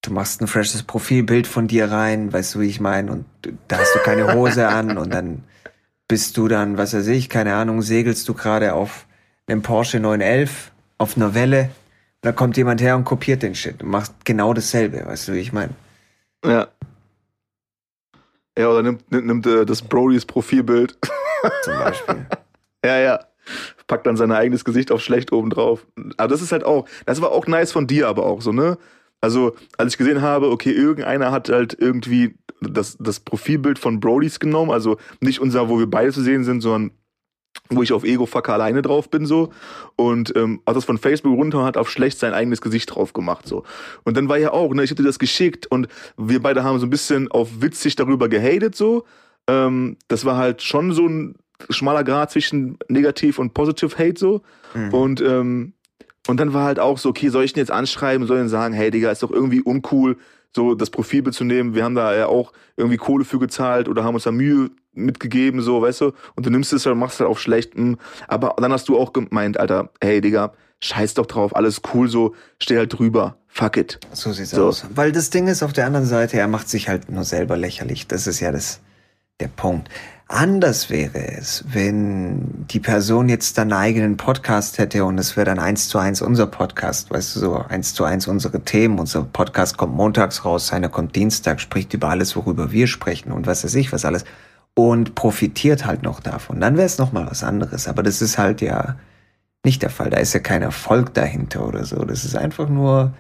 du machst ein freshes Profilbild von dir rein, weißt du, wie ich meine, und da hast du keine Hose an und dann bist du dann, was weiß ich, keine Ahnung, segelst du gerade auf einem Porsche 911 auf einer Welle dann kommt jemand her und kopiert den Shit und macht genau dasselbe, weißt du, wie ich meine? Ja. Ja, oder nimmt, nimmt, nimmt äh, das Brodys Profilbild. Zum Beispiel. ja, ja. Packt dann sein eigenes Gesicht auf schlecht oben drauf. Aber das ist halt auch, das war auch nice von dir aber auch so, ne? Also, als ich gesehen habe, okay, irgendeiner hat halt irgendwie das, das Profilbild von Brodys genommen, also nicht unser, wo wir beide zu sehen sind, sondern wo ich auf Ego-Fucker alleine drauf bin, so. Und ähm, hat das von Facebook runter und hat auf schlecht sein eigenes Gesicht drauf gemacht, so. Und dann war ja auch, ne, ich dir das geschickt und wir beide haben so ein bisschen auf witzig darüber gehatet, so. Ähm, das war halt schon so ein schmaler Grad zwischen negativ und positive Hate, so. Mhm. Und, ähm, und dann war halt auch so, okay, soll ich den jetzt anschreiben, soll ich denn sagen, hey Digga, ist doch irgendwie uncool, so das Profilbild zu nehmen. Wir haben da ja auch irgendwie Kohle für gezahlt oder haben uns da Mühe mitgegeben, so, weißt du? Und du nimmst es und machst halt auf schlecht. hm. Aber dann hast du auch gemeint, Alter, hey Digga, scheiß doch drauf, alles cool so, steh halt drüber, fuck it. So sieht's So. aus. Weil das Ding ist auf der anderen Seite, er macht sich halt nur selber lächerlich. Das ist ja das, der Punkt. Anders wäre es, wenn die Person jetzt dann einen eigenen Podcast hätte und es wäre dann eins zu eins unser Podcast, weißt du, so eins zu eins unsere Themen. Unser Podcast kommt montags raus, seiner kommt Dienstag, spricht über alles, worüber wir sprechen und was weiß ich, was alles. Und profitiert halt noch davon. Dann wäre es nochmal was anderes. Aber das ist halt ja nicht der Fall. Da ist ja kein Erfolg dahinter oder so. Das ist einfach nur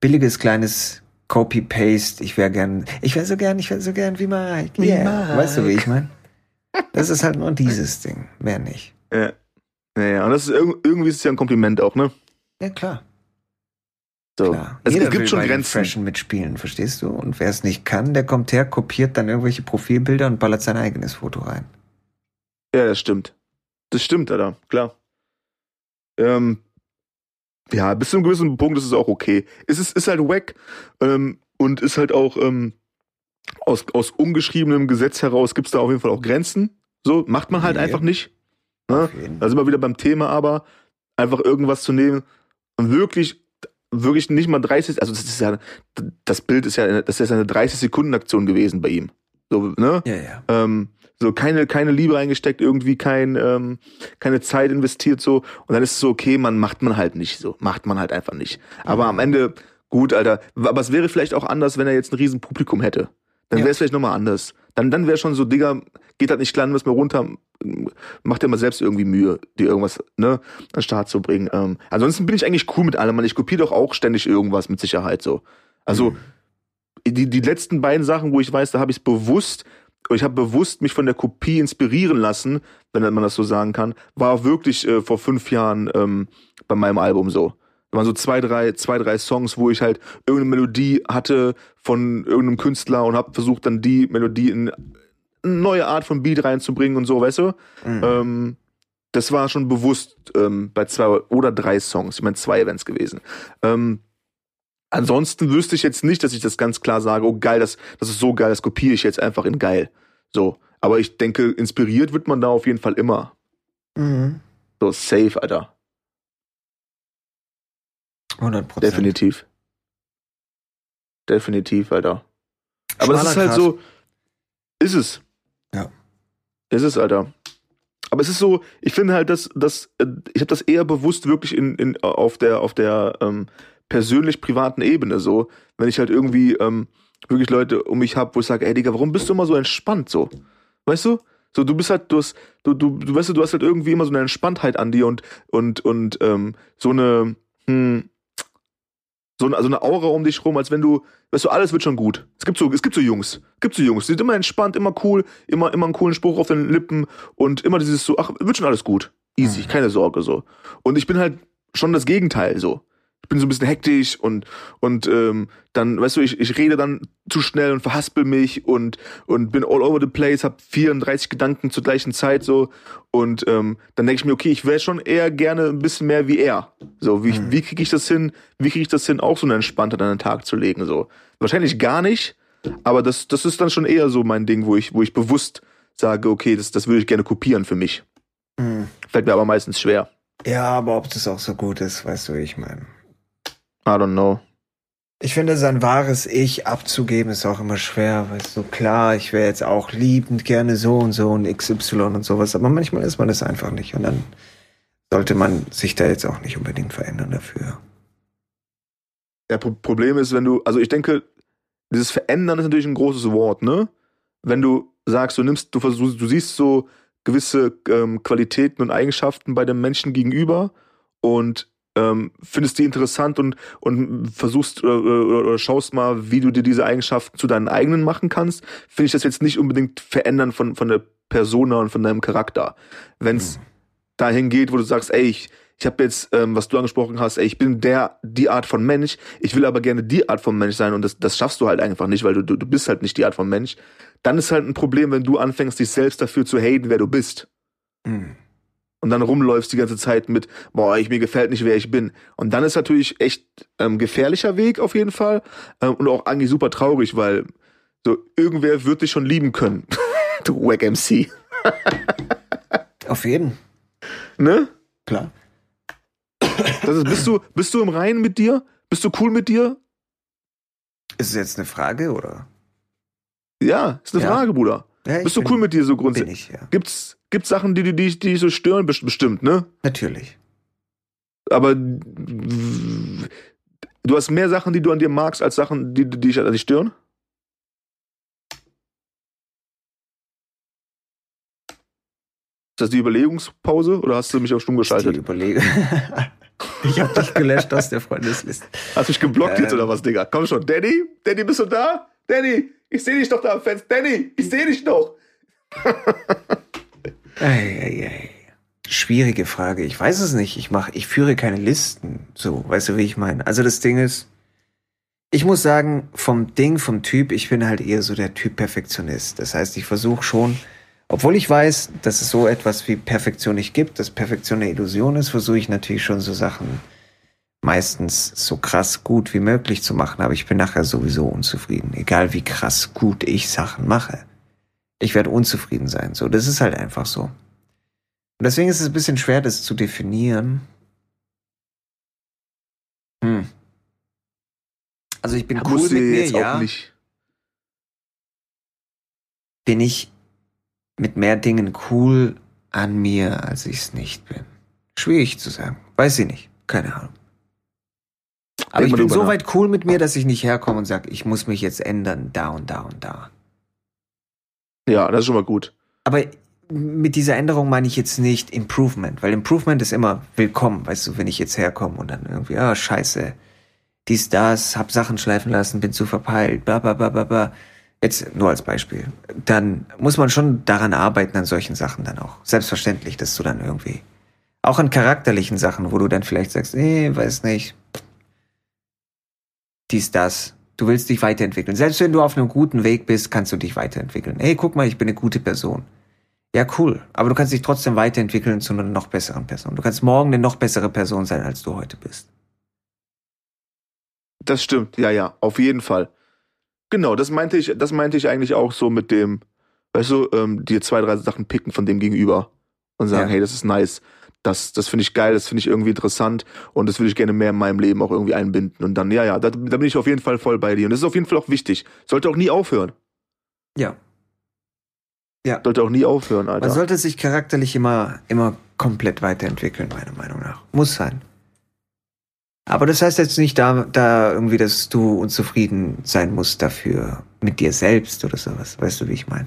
billiges kleines Copy-Paste. Ich wäre gern, ich wäre so gern, ich wäre so gern wie Mike. Wie Yeah. Mike. Weißt du, wie ich meine? Das ist halt nur dieses Ding, mehr nicht. Ja. Naja, und das ist irg- irgendwie ist es ja ein Kompliment auch, ne? Ja, klar. So. klar. Es, Jeder es gibt schon Grenzen. Mitspielen, verstehst du? Und wer es nicht kann, der kommt her, kopiert dann irgendwelche Profilbilder und ballert sein eigenes Foto rein. Ja, das stimmt. Das stimmt, Alter, klar. Ähm, ja, bis zu einem gewissen Punkt ist es auch okay. Es ist, ist halt wack ähm, und ist halt auch ähm, aus, aus ungeschriebenem Gesetz heraus gibt es da auf jeden Fall auch Grenzen. So, macht man halt Ja. einfach nicht. Ne? Da sind wir wieder beim Thema, aber einfach irgendwas zu nehmen und wirklich, wirklich nicht mal 30, also das ist ja, das Bild ist ja, das ist ja eine 30-Sekunden-Aktion gewesen bei ihm. So, ne? Ja, ja. ähm, so keine, keine Liebe reingesteckt, irgendwie kein, ähm, keine Zeit investiert so. Und dann ist es so, okay, man macht man halt nicht so. Macht man halt einfach nicht. Aber am Ende, gut, Alter. Aber es wäre vielleicht auch anders, wenn er jetzt ein riesen Publikum hätte. Dann Ja. wäre es vielleicht nochmal anders. Dann, dann wäre schon so, Digga, geht halt nicht klar, müssen wir runter, macht dir mal selbst irgendwie Mühe, dir irgendwas, ne, an den Start zu bringen. Ähm, ansonsten bin ich eigentlich cool mit allem, man. Ich kopiere doch auch ständig irgendwas mit Sicherheit so. Also, Mhm. die, die letzten beiden Sachen, wo ich weiß, da habe ich es bewusst, ich habe bewusst mich von der Kopie inspirieren lassen, wenn man das so sagen kann, war wirklich äh, vor fünf Jahren ähm, bei meinem Album so. Waren so zwei, drei, zwei, drei Songs, wo ich halt irgendeine Melodie hatte von irgendeinem Künstler und habe versucht, dann die Melodie in eine neue Art von Beat reinzubringen und so, weißt du? Mhm. Ähm, das war schon bewusst ähm, bei zwei oder drei Songs. Ich meine, zwei Events gewesen. Ähm, ansonsten wüsste ich jetzt nicht, dass ich das ganz klar sage, oh geil, das, das ist so geil, das kopiere ich jetzt einfach in geil. So. Aber ich denke, inspiriert wird man da auf jeden Fall immer. Mhm. So safe, Alter. 100 Prozent. Definitiv. Definitiv, Alter. Aber es ist halt so, ist es. Ja. Ist es, Alter. aber es ist so, ich finde halt, dass, dass äh, ich habe das eher bewusst wirklich in, in auf der auf der ähm, persönlich privaten Ebene so, wenn ich halt irgendwie ähm, wirklich Leute um mich habe, wo ich sage, ey Digga, warum bist du immer so entspannt so? Weißt du? So, du bist halt, du hast, du, du, du weißt du, du hast halt irgendwie immer so eine Entspanntheit an dir und, und, und ähm, so eine, hm, so eine, also eine Aura um dich rum, als wenn du, weißt du, alles wird schon gut. Es gibt so, es gibt so Jungs, es gibt so Jungs, die sind immer entspannt, immer cool, immer, immer einen coolen Spruch auf den Lippen und immer dieses so, ach, wird schon alles gut. Easy, mhm. keine Sorge, so. Und ich bin halt schon das Gegenteil, so ich bin so ein bisschen hektisch und und ähm, dann weißt du ich, ich rede dann zu schnell und verhaspel mich und und bin all over the place hab 34 Gedanken zur gleichen Zeit so. Und ähm, dann denke ich mir okay ich wäre schon eher gerne ein bisschen mehr wie er. So wie mhm. wie kriege ich das hin wie kriege ich das hin auch so eine Entspannte an den Tag zu legen so. Wahrscheinlich gar nicht aber das das ist dann schon eher so mein Ding wo ich wo ich bewusst sage okay das das würde ich gerne kopieren für mich. Mhm. fällt mir aber meistens schwer. Ja aber ob das auch so gut ist weißt du wie ich meine I don't know. Ich finde, sein wahres Ich abzugeben ist auch immer schwer, weißt du, klar, ich wäre jetzt auch liebend gerne so und so und XY und sowas, aber manchmal ist man es einfach nicht und dann sollte man sich da jetzt auch nicht unbedingt verändern dafür. Ja, Problem ist, wenn du, also ich denke, dieses Verändern ist natürlich ein großes Wort, ne? Wenn du sagst, du nimmst, du versuchst, du siehst so gewisse ähm, Qualitäten und Eigenschaften bei dem Menschen gegenüber und ähm, findest die interessant und, und versuchst oder, oder, oder schaust mal, wie du dir diese Eigenschaften zu deinen eigenen machen kannst, finde ich das jetzt nicht unbedingt verändern von, von der Persona und von deinem Charakter. Wenn es mhm. dahin geht, wo du sagst, ey, ich, ich habe jetzt, ähm, was du angesprochen hast, ey, ich bin der, die Art von Mensch, ich will aber gerne die Art von Mensch sein und das, das schaffst du halt einfach nicht, weil du, du, du bist halt nicht die Art von Mensch. Dann ist halt ein Problem, wenn du anfängst, dich selbst dafür zu haten, wer du bist. Mhm und dann rumläufst die ganze Zeit mit, boah, ich mir gefällt nicht, wer ich bin. Und dann ist natürlich echt ähm, gefährlicher Weg auf jeden Fall ähm, und auch eigentlich super traurig, weil so irgendwer wird dich schon lieben können. du Wack MC. auf jeden. Ne? Klar. Das ist, bist du bist du im Reinen mit dir? Bist du cool mit dir? Ist es jetzt eine Frage oder? Ja, ist eine ja. Frage, Bruder. Ja, Bist du bin, cool mit dir so grundsätzlich? Bin ich, ja. Gibt's, gibt's Sachen, die, die, die, die so stören? Bestimmt, ne? Natürlich. Aber du hast mehr Sachen, die du an dir magst, als Sachen, die, die dich, die stören? Ist das die Überlegungspause oder hast du mich auf stumm geschaltet? Die Überlegung. ich hab dich gelöscht aus der Freundesliste. Hast du mich geblockt ähm. jetzt oder was, Digga? Komm schon. Danny? Danny, bist du da? Danny? Ich sehe dich doch da am Fenster. Danny, ich sehe dich doch. ei, ei, ei. Schwierige Frage. Ich weiß es nicht. Ich mache, ich führe keine Listen. So, weißt du, wie ich meine? Also das Ding ist, ich muss sagen, vom Ding, vom Typ, ich bin halt eher so der Typ Perfektionist. Das heißt, ich versuche schon, obwohl ich weiß, dass es so etwas wie Perfektion nicht gibt, dass Perfektion eine Illusion ist, versuche ich natürlich schon so Sachen meistens so krass gut wie möglich zu machen, aber ich bin nachher sowieso unzufrieden, egal wie krass gut ich Sachen mache. Ich werde unzufrieden sein, so, das ist halt einfach so. Und deswegen ist es ein bisschen schwer, das zu definieren. Hm. Also ich bin da cool mit mir, ja. Bin ich mit mehr Dingen cool an mir, als ich es nicht bin? Schwierig zu sagen. Weiß ich nicht. Keine Ahnung. Aber ich bin so weit cool mit mir, dass ich nicht herkomme und sage, ich muss mich jetzt ändern, da und da und da. Ja, das ist schon mal gut. Aber mit dieser Änderung meine ich jetzt nicht Improvement, weil Improvement ist immer willkommen, weißt du, wenn ich jetzt herkomme und dann irgendwie, ah, scheiße, dies, das, hab Sachen schleifen lassen, bin zu verpeilt, bla, bla, bla, bla, bla. Jetzt nur als Beispiel. Dann muss man schon daran arbeiten, an solchen Sachen dann auch. Selbstverständlich, dass du dann irgendwie, auch an charakterlichen Sachen, wo du dann vielleicht sagst, nee, weiß nicht, dies, das. Du willst dich weiterentwickeln. Selbst wenn du auf einem guten Weg bist, kannst du dich weiterentwickeln. Hey, guck mal, ich bin eine gute Person. Ja, cool. Aber du kannst dich trotzdem weiterentwickeln zu einer noch besseren Person. Du kannst morgen eine noch bessere Person sein, als du heute bist. Das stimmt, ja, ja, auf jeden Fall. Genau, das meinte ich, das meinte ich eigentlich auch so mit dem, weißt du, ähm, dir zwei, drei Sachen picken von dem Gegenüber und sagen, ja. hey, das ist nice das, das finde ich geil, das finde ich irgendwie interessant und das würde ich gerne mehr in meinem Leben auch irgendwie einbinden. Und dann, ja, ja, da, da bin ich auf jeden Fall voll bei dir. Und das ist auf jeden Fall auch wichtig. Sollte auch nie aufhören. Ja. Ja. Sollte auch nie aufhören, Alter. Man sollte sich charakterlich immer, immer komplett weiterentwickeln, meiner Meinung nach. Muss sein. Aber das heißt jetzt nicht da, da irgendwie, dass du unzufrieden sein musst dafür mit dir selbst oder sowas. Weißt du, wie ich meine?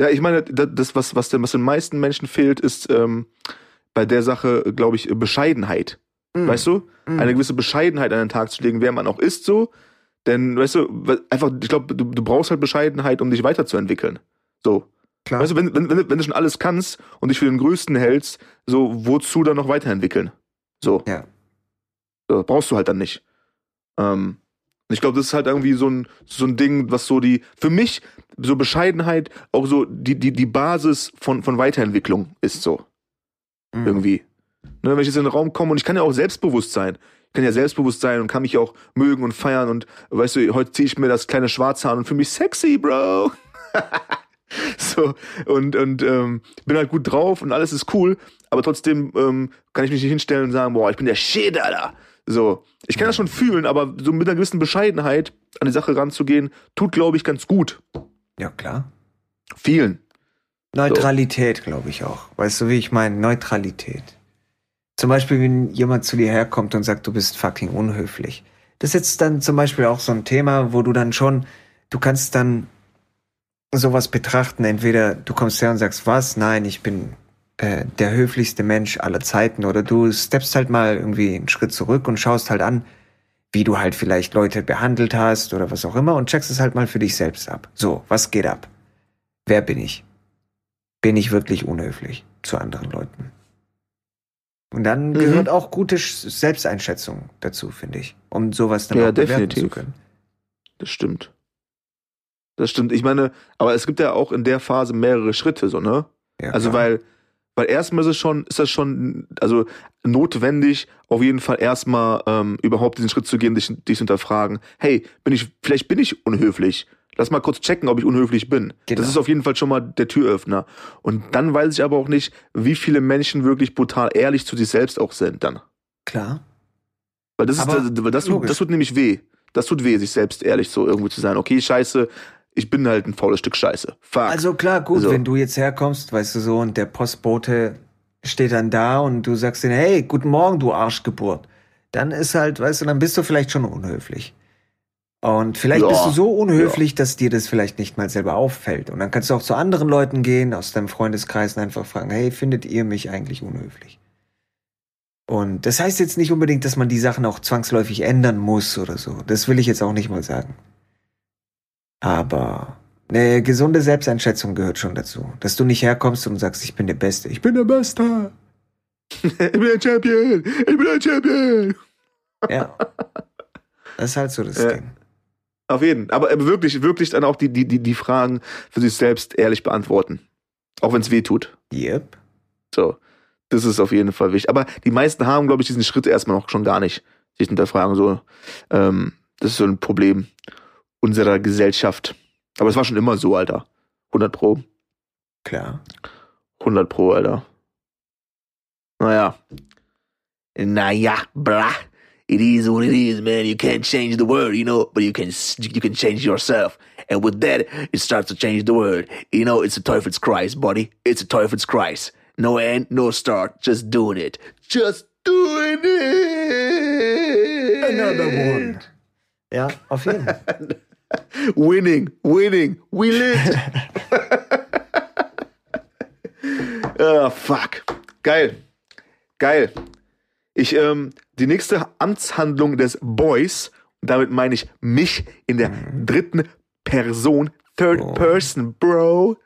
Ja, ich meine, da- das, was, was, den, was den meisten Menschen fehlt, ist ähm, bei der Sache, glaube ich, Bescheidenheit. Mhm. Weißt du? Mhm. Eine gewisse Bescheidenheit an den Tag zu legen, wer man auch ist, so. Denn, weißt du, einfach, ich glaube, du, du brauchst halt Bescheidenheit, um dich weiterzuentwickeln. So. Klar. Weißt du, wenn, wenn, wenn du schon alles kannst und dich für den Größten hältst, so, wozu dann noch weiterentwickeln? So. Ja. So, brauchst du halt dann nicht. Ähm, und ich glaube, das ist halt irgendwie so ein, so ein Ding, was so die, für mich, so Bescheidenheit auch so die, die, die Basis von, von Weiterentwicklung ist so. Mhm. Irgendwie. Ne, wenn ich jetzt in den Raum komme und ich kann ja auch selbstbewusst sein. Ich kann ja selbstbewusst sein und kann mich auch mögen und feiern und weißt du, heute ziehe ich mir das kleine Schwarze an und fühle mich sexy, Bro. so, und, und ähm, bin halt gut drauf und alles ist cool, aber trotzdem ähm, kann ich mich nicht hinstellen und sagen, boah, ich bin der Shit, Alter. So, ich kann das schon fühlen, aber so mit einer gewissen Bescheidenheit an die Sache ranzugehen, tut, glaube ich, ganz gut. Ja, klar. Vielen. Neutralität, glaube ich auch. Weißt du, wie ich meine? Neutralität. Zum Beispiel, wenn jemand zu dir herkommt und sagt, du bist fucking unhöflich. Das ist jetzt dann zum Beispiel auch so ein Thema, wo du dann schon, du kannst dann sowas betrachten. Entweder du kommst her und sagst, was? Nein, ich bin äh, der höflichste Mensch aller Zeiten. Oder du steppst halt mal irgendwie einen Schritt zurück und schaust halt an, wie du halt vielleicht Leute behandelt hast oder was auch immer und checkst es halt mal für dich selbst ab. So, was geht ab? Wer bin ich? Bin ich wirklich unhöflich zu anderen Leuten? Und dann Mhm. gehört auch gute Sch- Selbsteinschätzung dazu, finde ich, um sowas dann Ja, auch bewerten definitiv. zu können. Das stimmt. Das stimmt. Ich meine, aber es gibt ja auch in der Phase mehrere Schritte, so, ne? Ja, Also klar. weil, weil erstmal ist es schon, ist das schon, also notwendig, auf jeden Fall erstmal ähm, überhaupt diesen Schritt zu gehen, dich, dich zu hinterfragen, hey, bin ich, vielleicht bin ich unhöflich. Lass mal kurz checken, ob ich unhöflich bin. Genau. Das ist auf jeden Fall schon mal der Türöffner. Und dann weiß ich aber auch nicht, wie viele Menschen wirklich brutal ehrlich zu sich selbst auch sind dann. klar. Weil das ist, Aber das, weil das, tut, das tut nämlich weh. Das tut weh, sich selbst ehrlich so irgendwo zu sein. Okay, scheiße, ich bin halt ein faules Stück Scheiße. Fuck. Also klar, gut, So. wenn du jetzt herkommst, weißt du so, und der Postbote steht dann da und du sagst ihm, hey, guten Morgen, du Arschgeburt. Dann ist halt, weißt du, dann bist du vielleicht schon unhöflich. Und vielleicht Ja, bist du so unhöflich, dass dir das vielleicht nicht mal selber auffällt. Und dann kannst du auch zu anderen Leuten gehen, aus deinem Freundeskreis und einfach fragen, hey, findet ihr mich eigentlich unhöflich? Und das heißt jetzt nicht unbedingt, dass man die Sachen auch zwangsläufig ändern muss oder so. Das will ich jetzt auch nicht mal sagen. Aber eine gesunde Selbsteinschätzung gehört schon dazu. Dass du nicht herkommst und sagst, ich bin der Beste. Ich bin der Beste. ich bin ein Champion! Ich bin ein Champion! Ja. Das ist halt so das Ja. Ding. Auf jeden. Aber äh, wirklich, wirklich dann auch die, die, die, die Fragen für sich selbst ehrlich beantworten. Auch wenn es weh tut. Yep. So. Das ist auf jeden Fall wichtig. Aber die meisten haben, glaube ich, diesen Schritt erstmal noch schon gar nicht. Sich hinterfragen, so. Ähm, das ist so ein Problem unserer Gesellschaft. Aber es war schon immer so, Alter. 100 Pro. Klar. 100 Pro, Alter. Naja. Naja, brah. It is what it is, man. You can't change the world, you know, but you can you can change yourself. And with that, it starts to change the world. You know, it's a Teufelskreis, buddy. It's a Teufelskreis. No end, no start. Just doing it. Just doing it. Another one. Ja, auf jeden Fall. Winning, winning, we lit. Ah, fuck. Geil. Geil. Ich, ähm, die nächste Amtshandlung des Boys, und damit meine ich mich in der dritten Person, Third Oh. Person, Bro,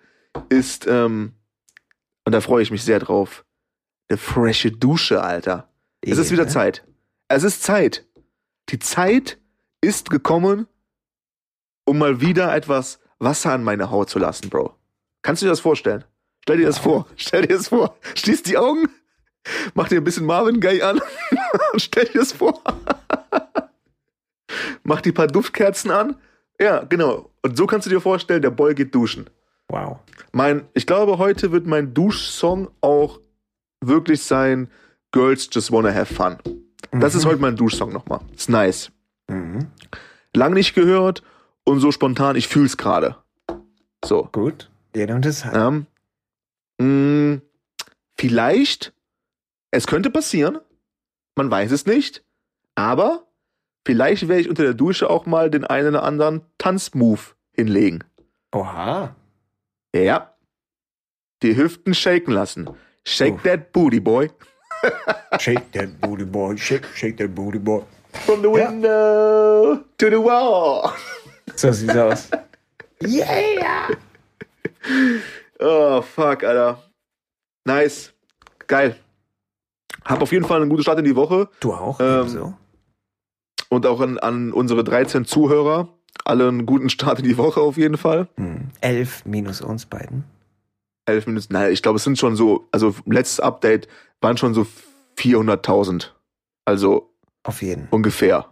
ist, ähm, und da freue ich mich sehr drauf, eine frische Dusche, Alter. Es ist wieder Eben. Zeit. Es ist Zeit. Die Zeit ist gekommen, um mal wieder etwas Wasser an meine Haut zu lassen, Bro. Kannst du dir das vorstellen? Stell dir das vor. Stell dir das vor. Schließ die Augen, mach dir ein bisschen Marvin Gaye an und stell dir das vor. mach die paar Duftkerzen an. Ja, genau. Und so kannst du dir vorstellen, der Boy geht duschen. Wow. Mein, ich glaube, heute wird mein Duschsong auch wirklich sein Girls Just Wanna Have Fun. Das ist heute mein Duschsong nochmal. Ist nice. Mhm. Lang nicht gehört und so spontan, ich fühl's gerade. So. Gut. Jeder und das hat. Ähm, mh, vielleicht, es könnte passieren, man weiß es nicht, aber vielleicht werde ich unter der Dusche auch mal den einen oder anderen Tanzmove hinlegen. Oha. Ja. Die Hüften shaken lassen. Shake Uff. that booty, boy. Shake that booty boy, shake, shake that booty boy. From the window to the wall. So sieht's aus. Yeah! Oh, fuck, Alter. Nice. Geil. Hab auf jeden Fall einen guten Start in die Woche. Du auch? Ähm, ebenso? Und auch an, an unsere 13 Zuhörer. Alle einen guten Start in die Woche auf jeden Fall. Hm. Elf minus uns beiden. 11 Minuten. Nein, ich glaube, es sind schon so, also letztes Update waren schon so 400.000. Also Auf jeden. ungefähr.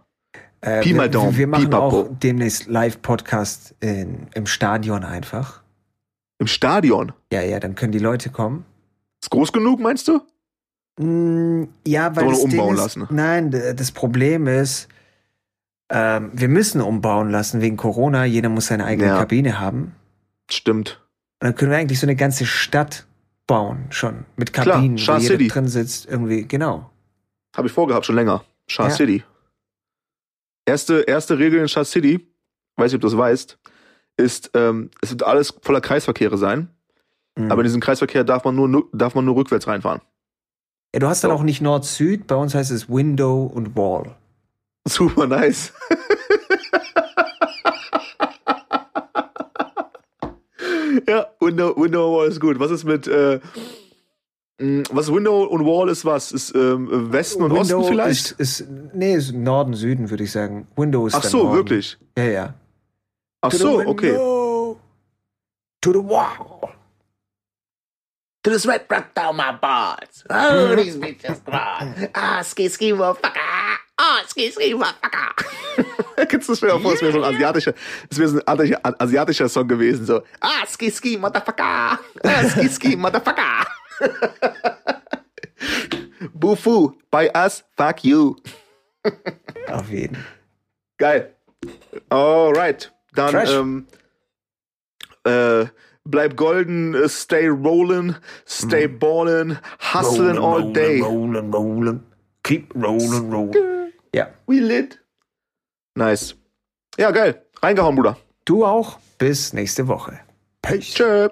Äh, Pi mal wir, Daumen, wir machen Pipapo. auch demnächst Live-Podcast im Stadion einfach. Im Stadion. Ja, ja, dann können die Leute kommen. Ist groß genug, meinst du? Mm, Ja, weil Sollen wir das umbauen ist, lassen? Nein, das Problem ist, ähm, wir müssen umbauen lassen wegen Corona. Jeder muss seine eigene Ja. Kabine haben. Stimmt. Und dann können wir eigentlich so eine ganze Stadt bauen, schon. Mit Klar, Kabinen, Shah wo jeder City. drin sitzt. Irgendwie, genau. Habe ich vorgehabt, schon länger. Shah Ja. City. Erste, erste Regel in Shah City, weiß nicht, ob du das weißt, ist, ähm, es wird alles voller Kreisverkehre sein. Mhm. Aber in diesen Kreisverkehr darf man nur, nu- darf man nur rückwärts reinfahren. ja, du hast dann so. auch nicht Nord-Süd, bei uns heißt es Window und Wall. Super nice. ja, Window, Window Wall ist gut. Was ist mit, äh, was Window und Wall ist was? Ist ähm, Westen und Osten vielleicht? Ist, ist, nee, ist Norden, Süden, würde ich sagen. Window ist Ach so, Norden. wirklich. Ja, ja. Ach To the so, okay. window, To the wall. To the sweat rock down my balls. Oh, these bitches crawl. Ah, ski ski motherfucker. Ah, ski ski motherfucker. Kennst du das mir vor, es wäre so ein asiatischer, es wäre so ein asiatischer, asiatischer Song gewesen, so. Ah, ski ski motherfucker. Ah, ski ski motherfucker. Bufu, by us, fuck you. Auf jeden. Geil. Alright. Dann, ähm, äh, bleib golden, äh, stay rollin', stay ballin', hustlin' all day. Rolling, rolling. Keep rolling, rolling. Ja. We lit. Nice. Ja, geil. Reingehauen, Bruder. Du auch. Bis nächste Woche. Peace. Tschö.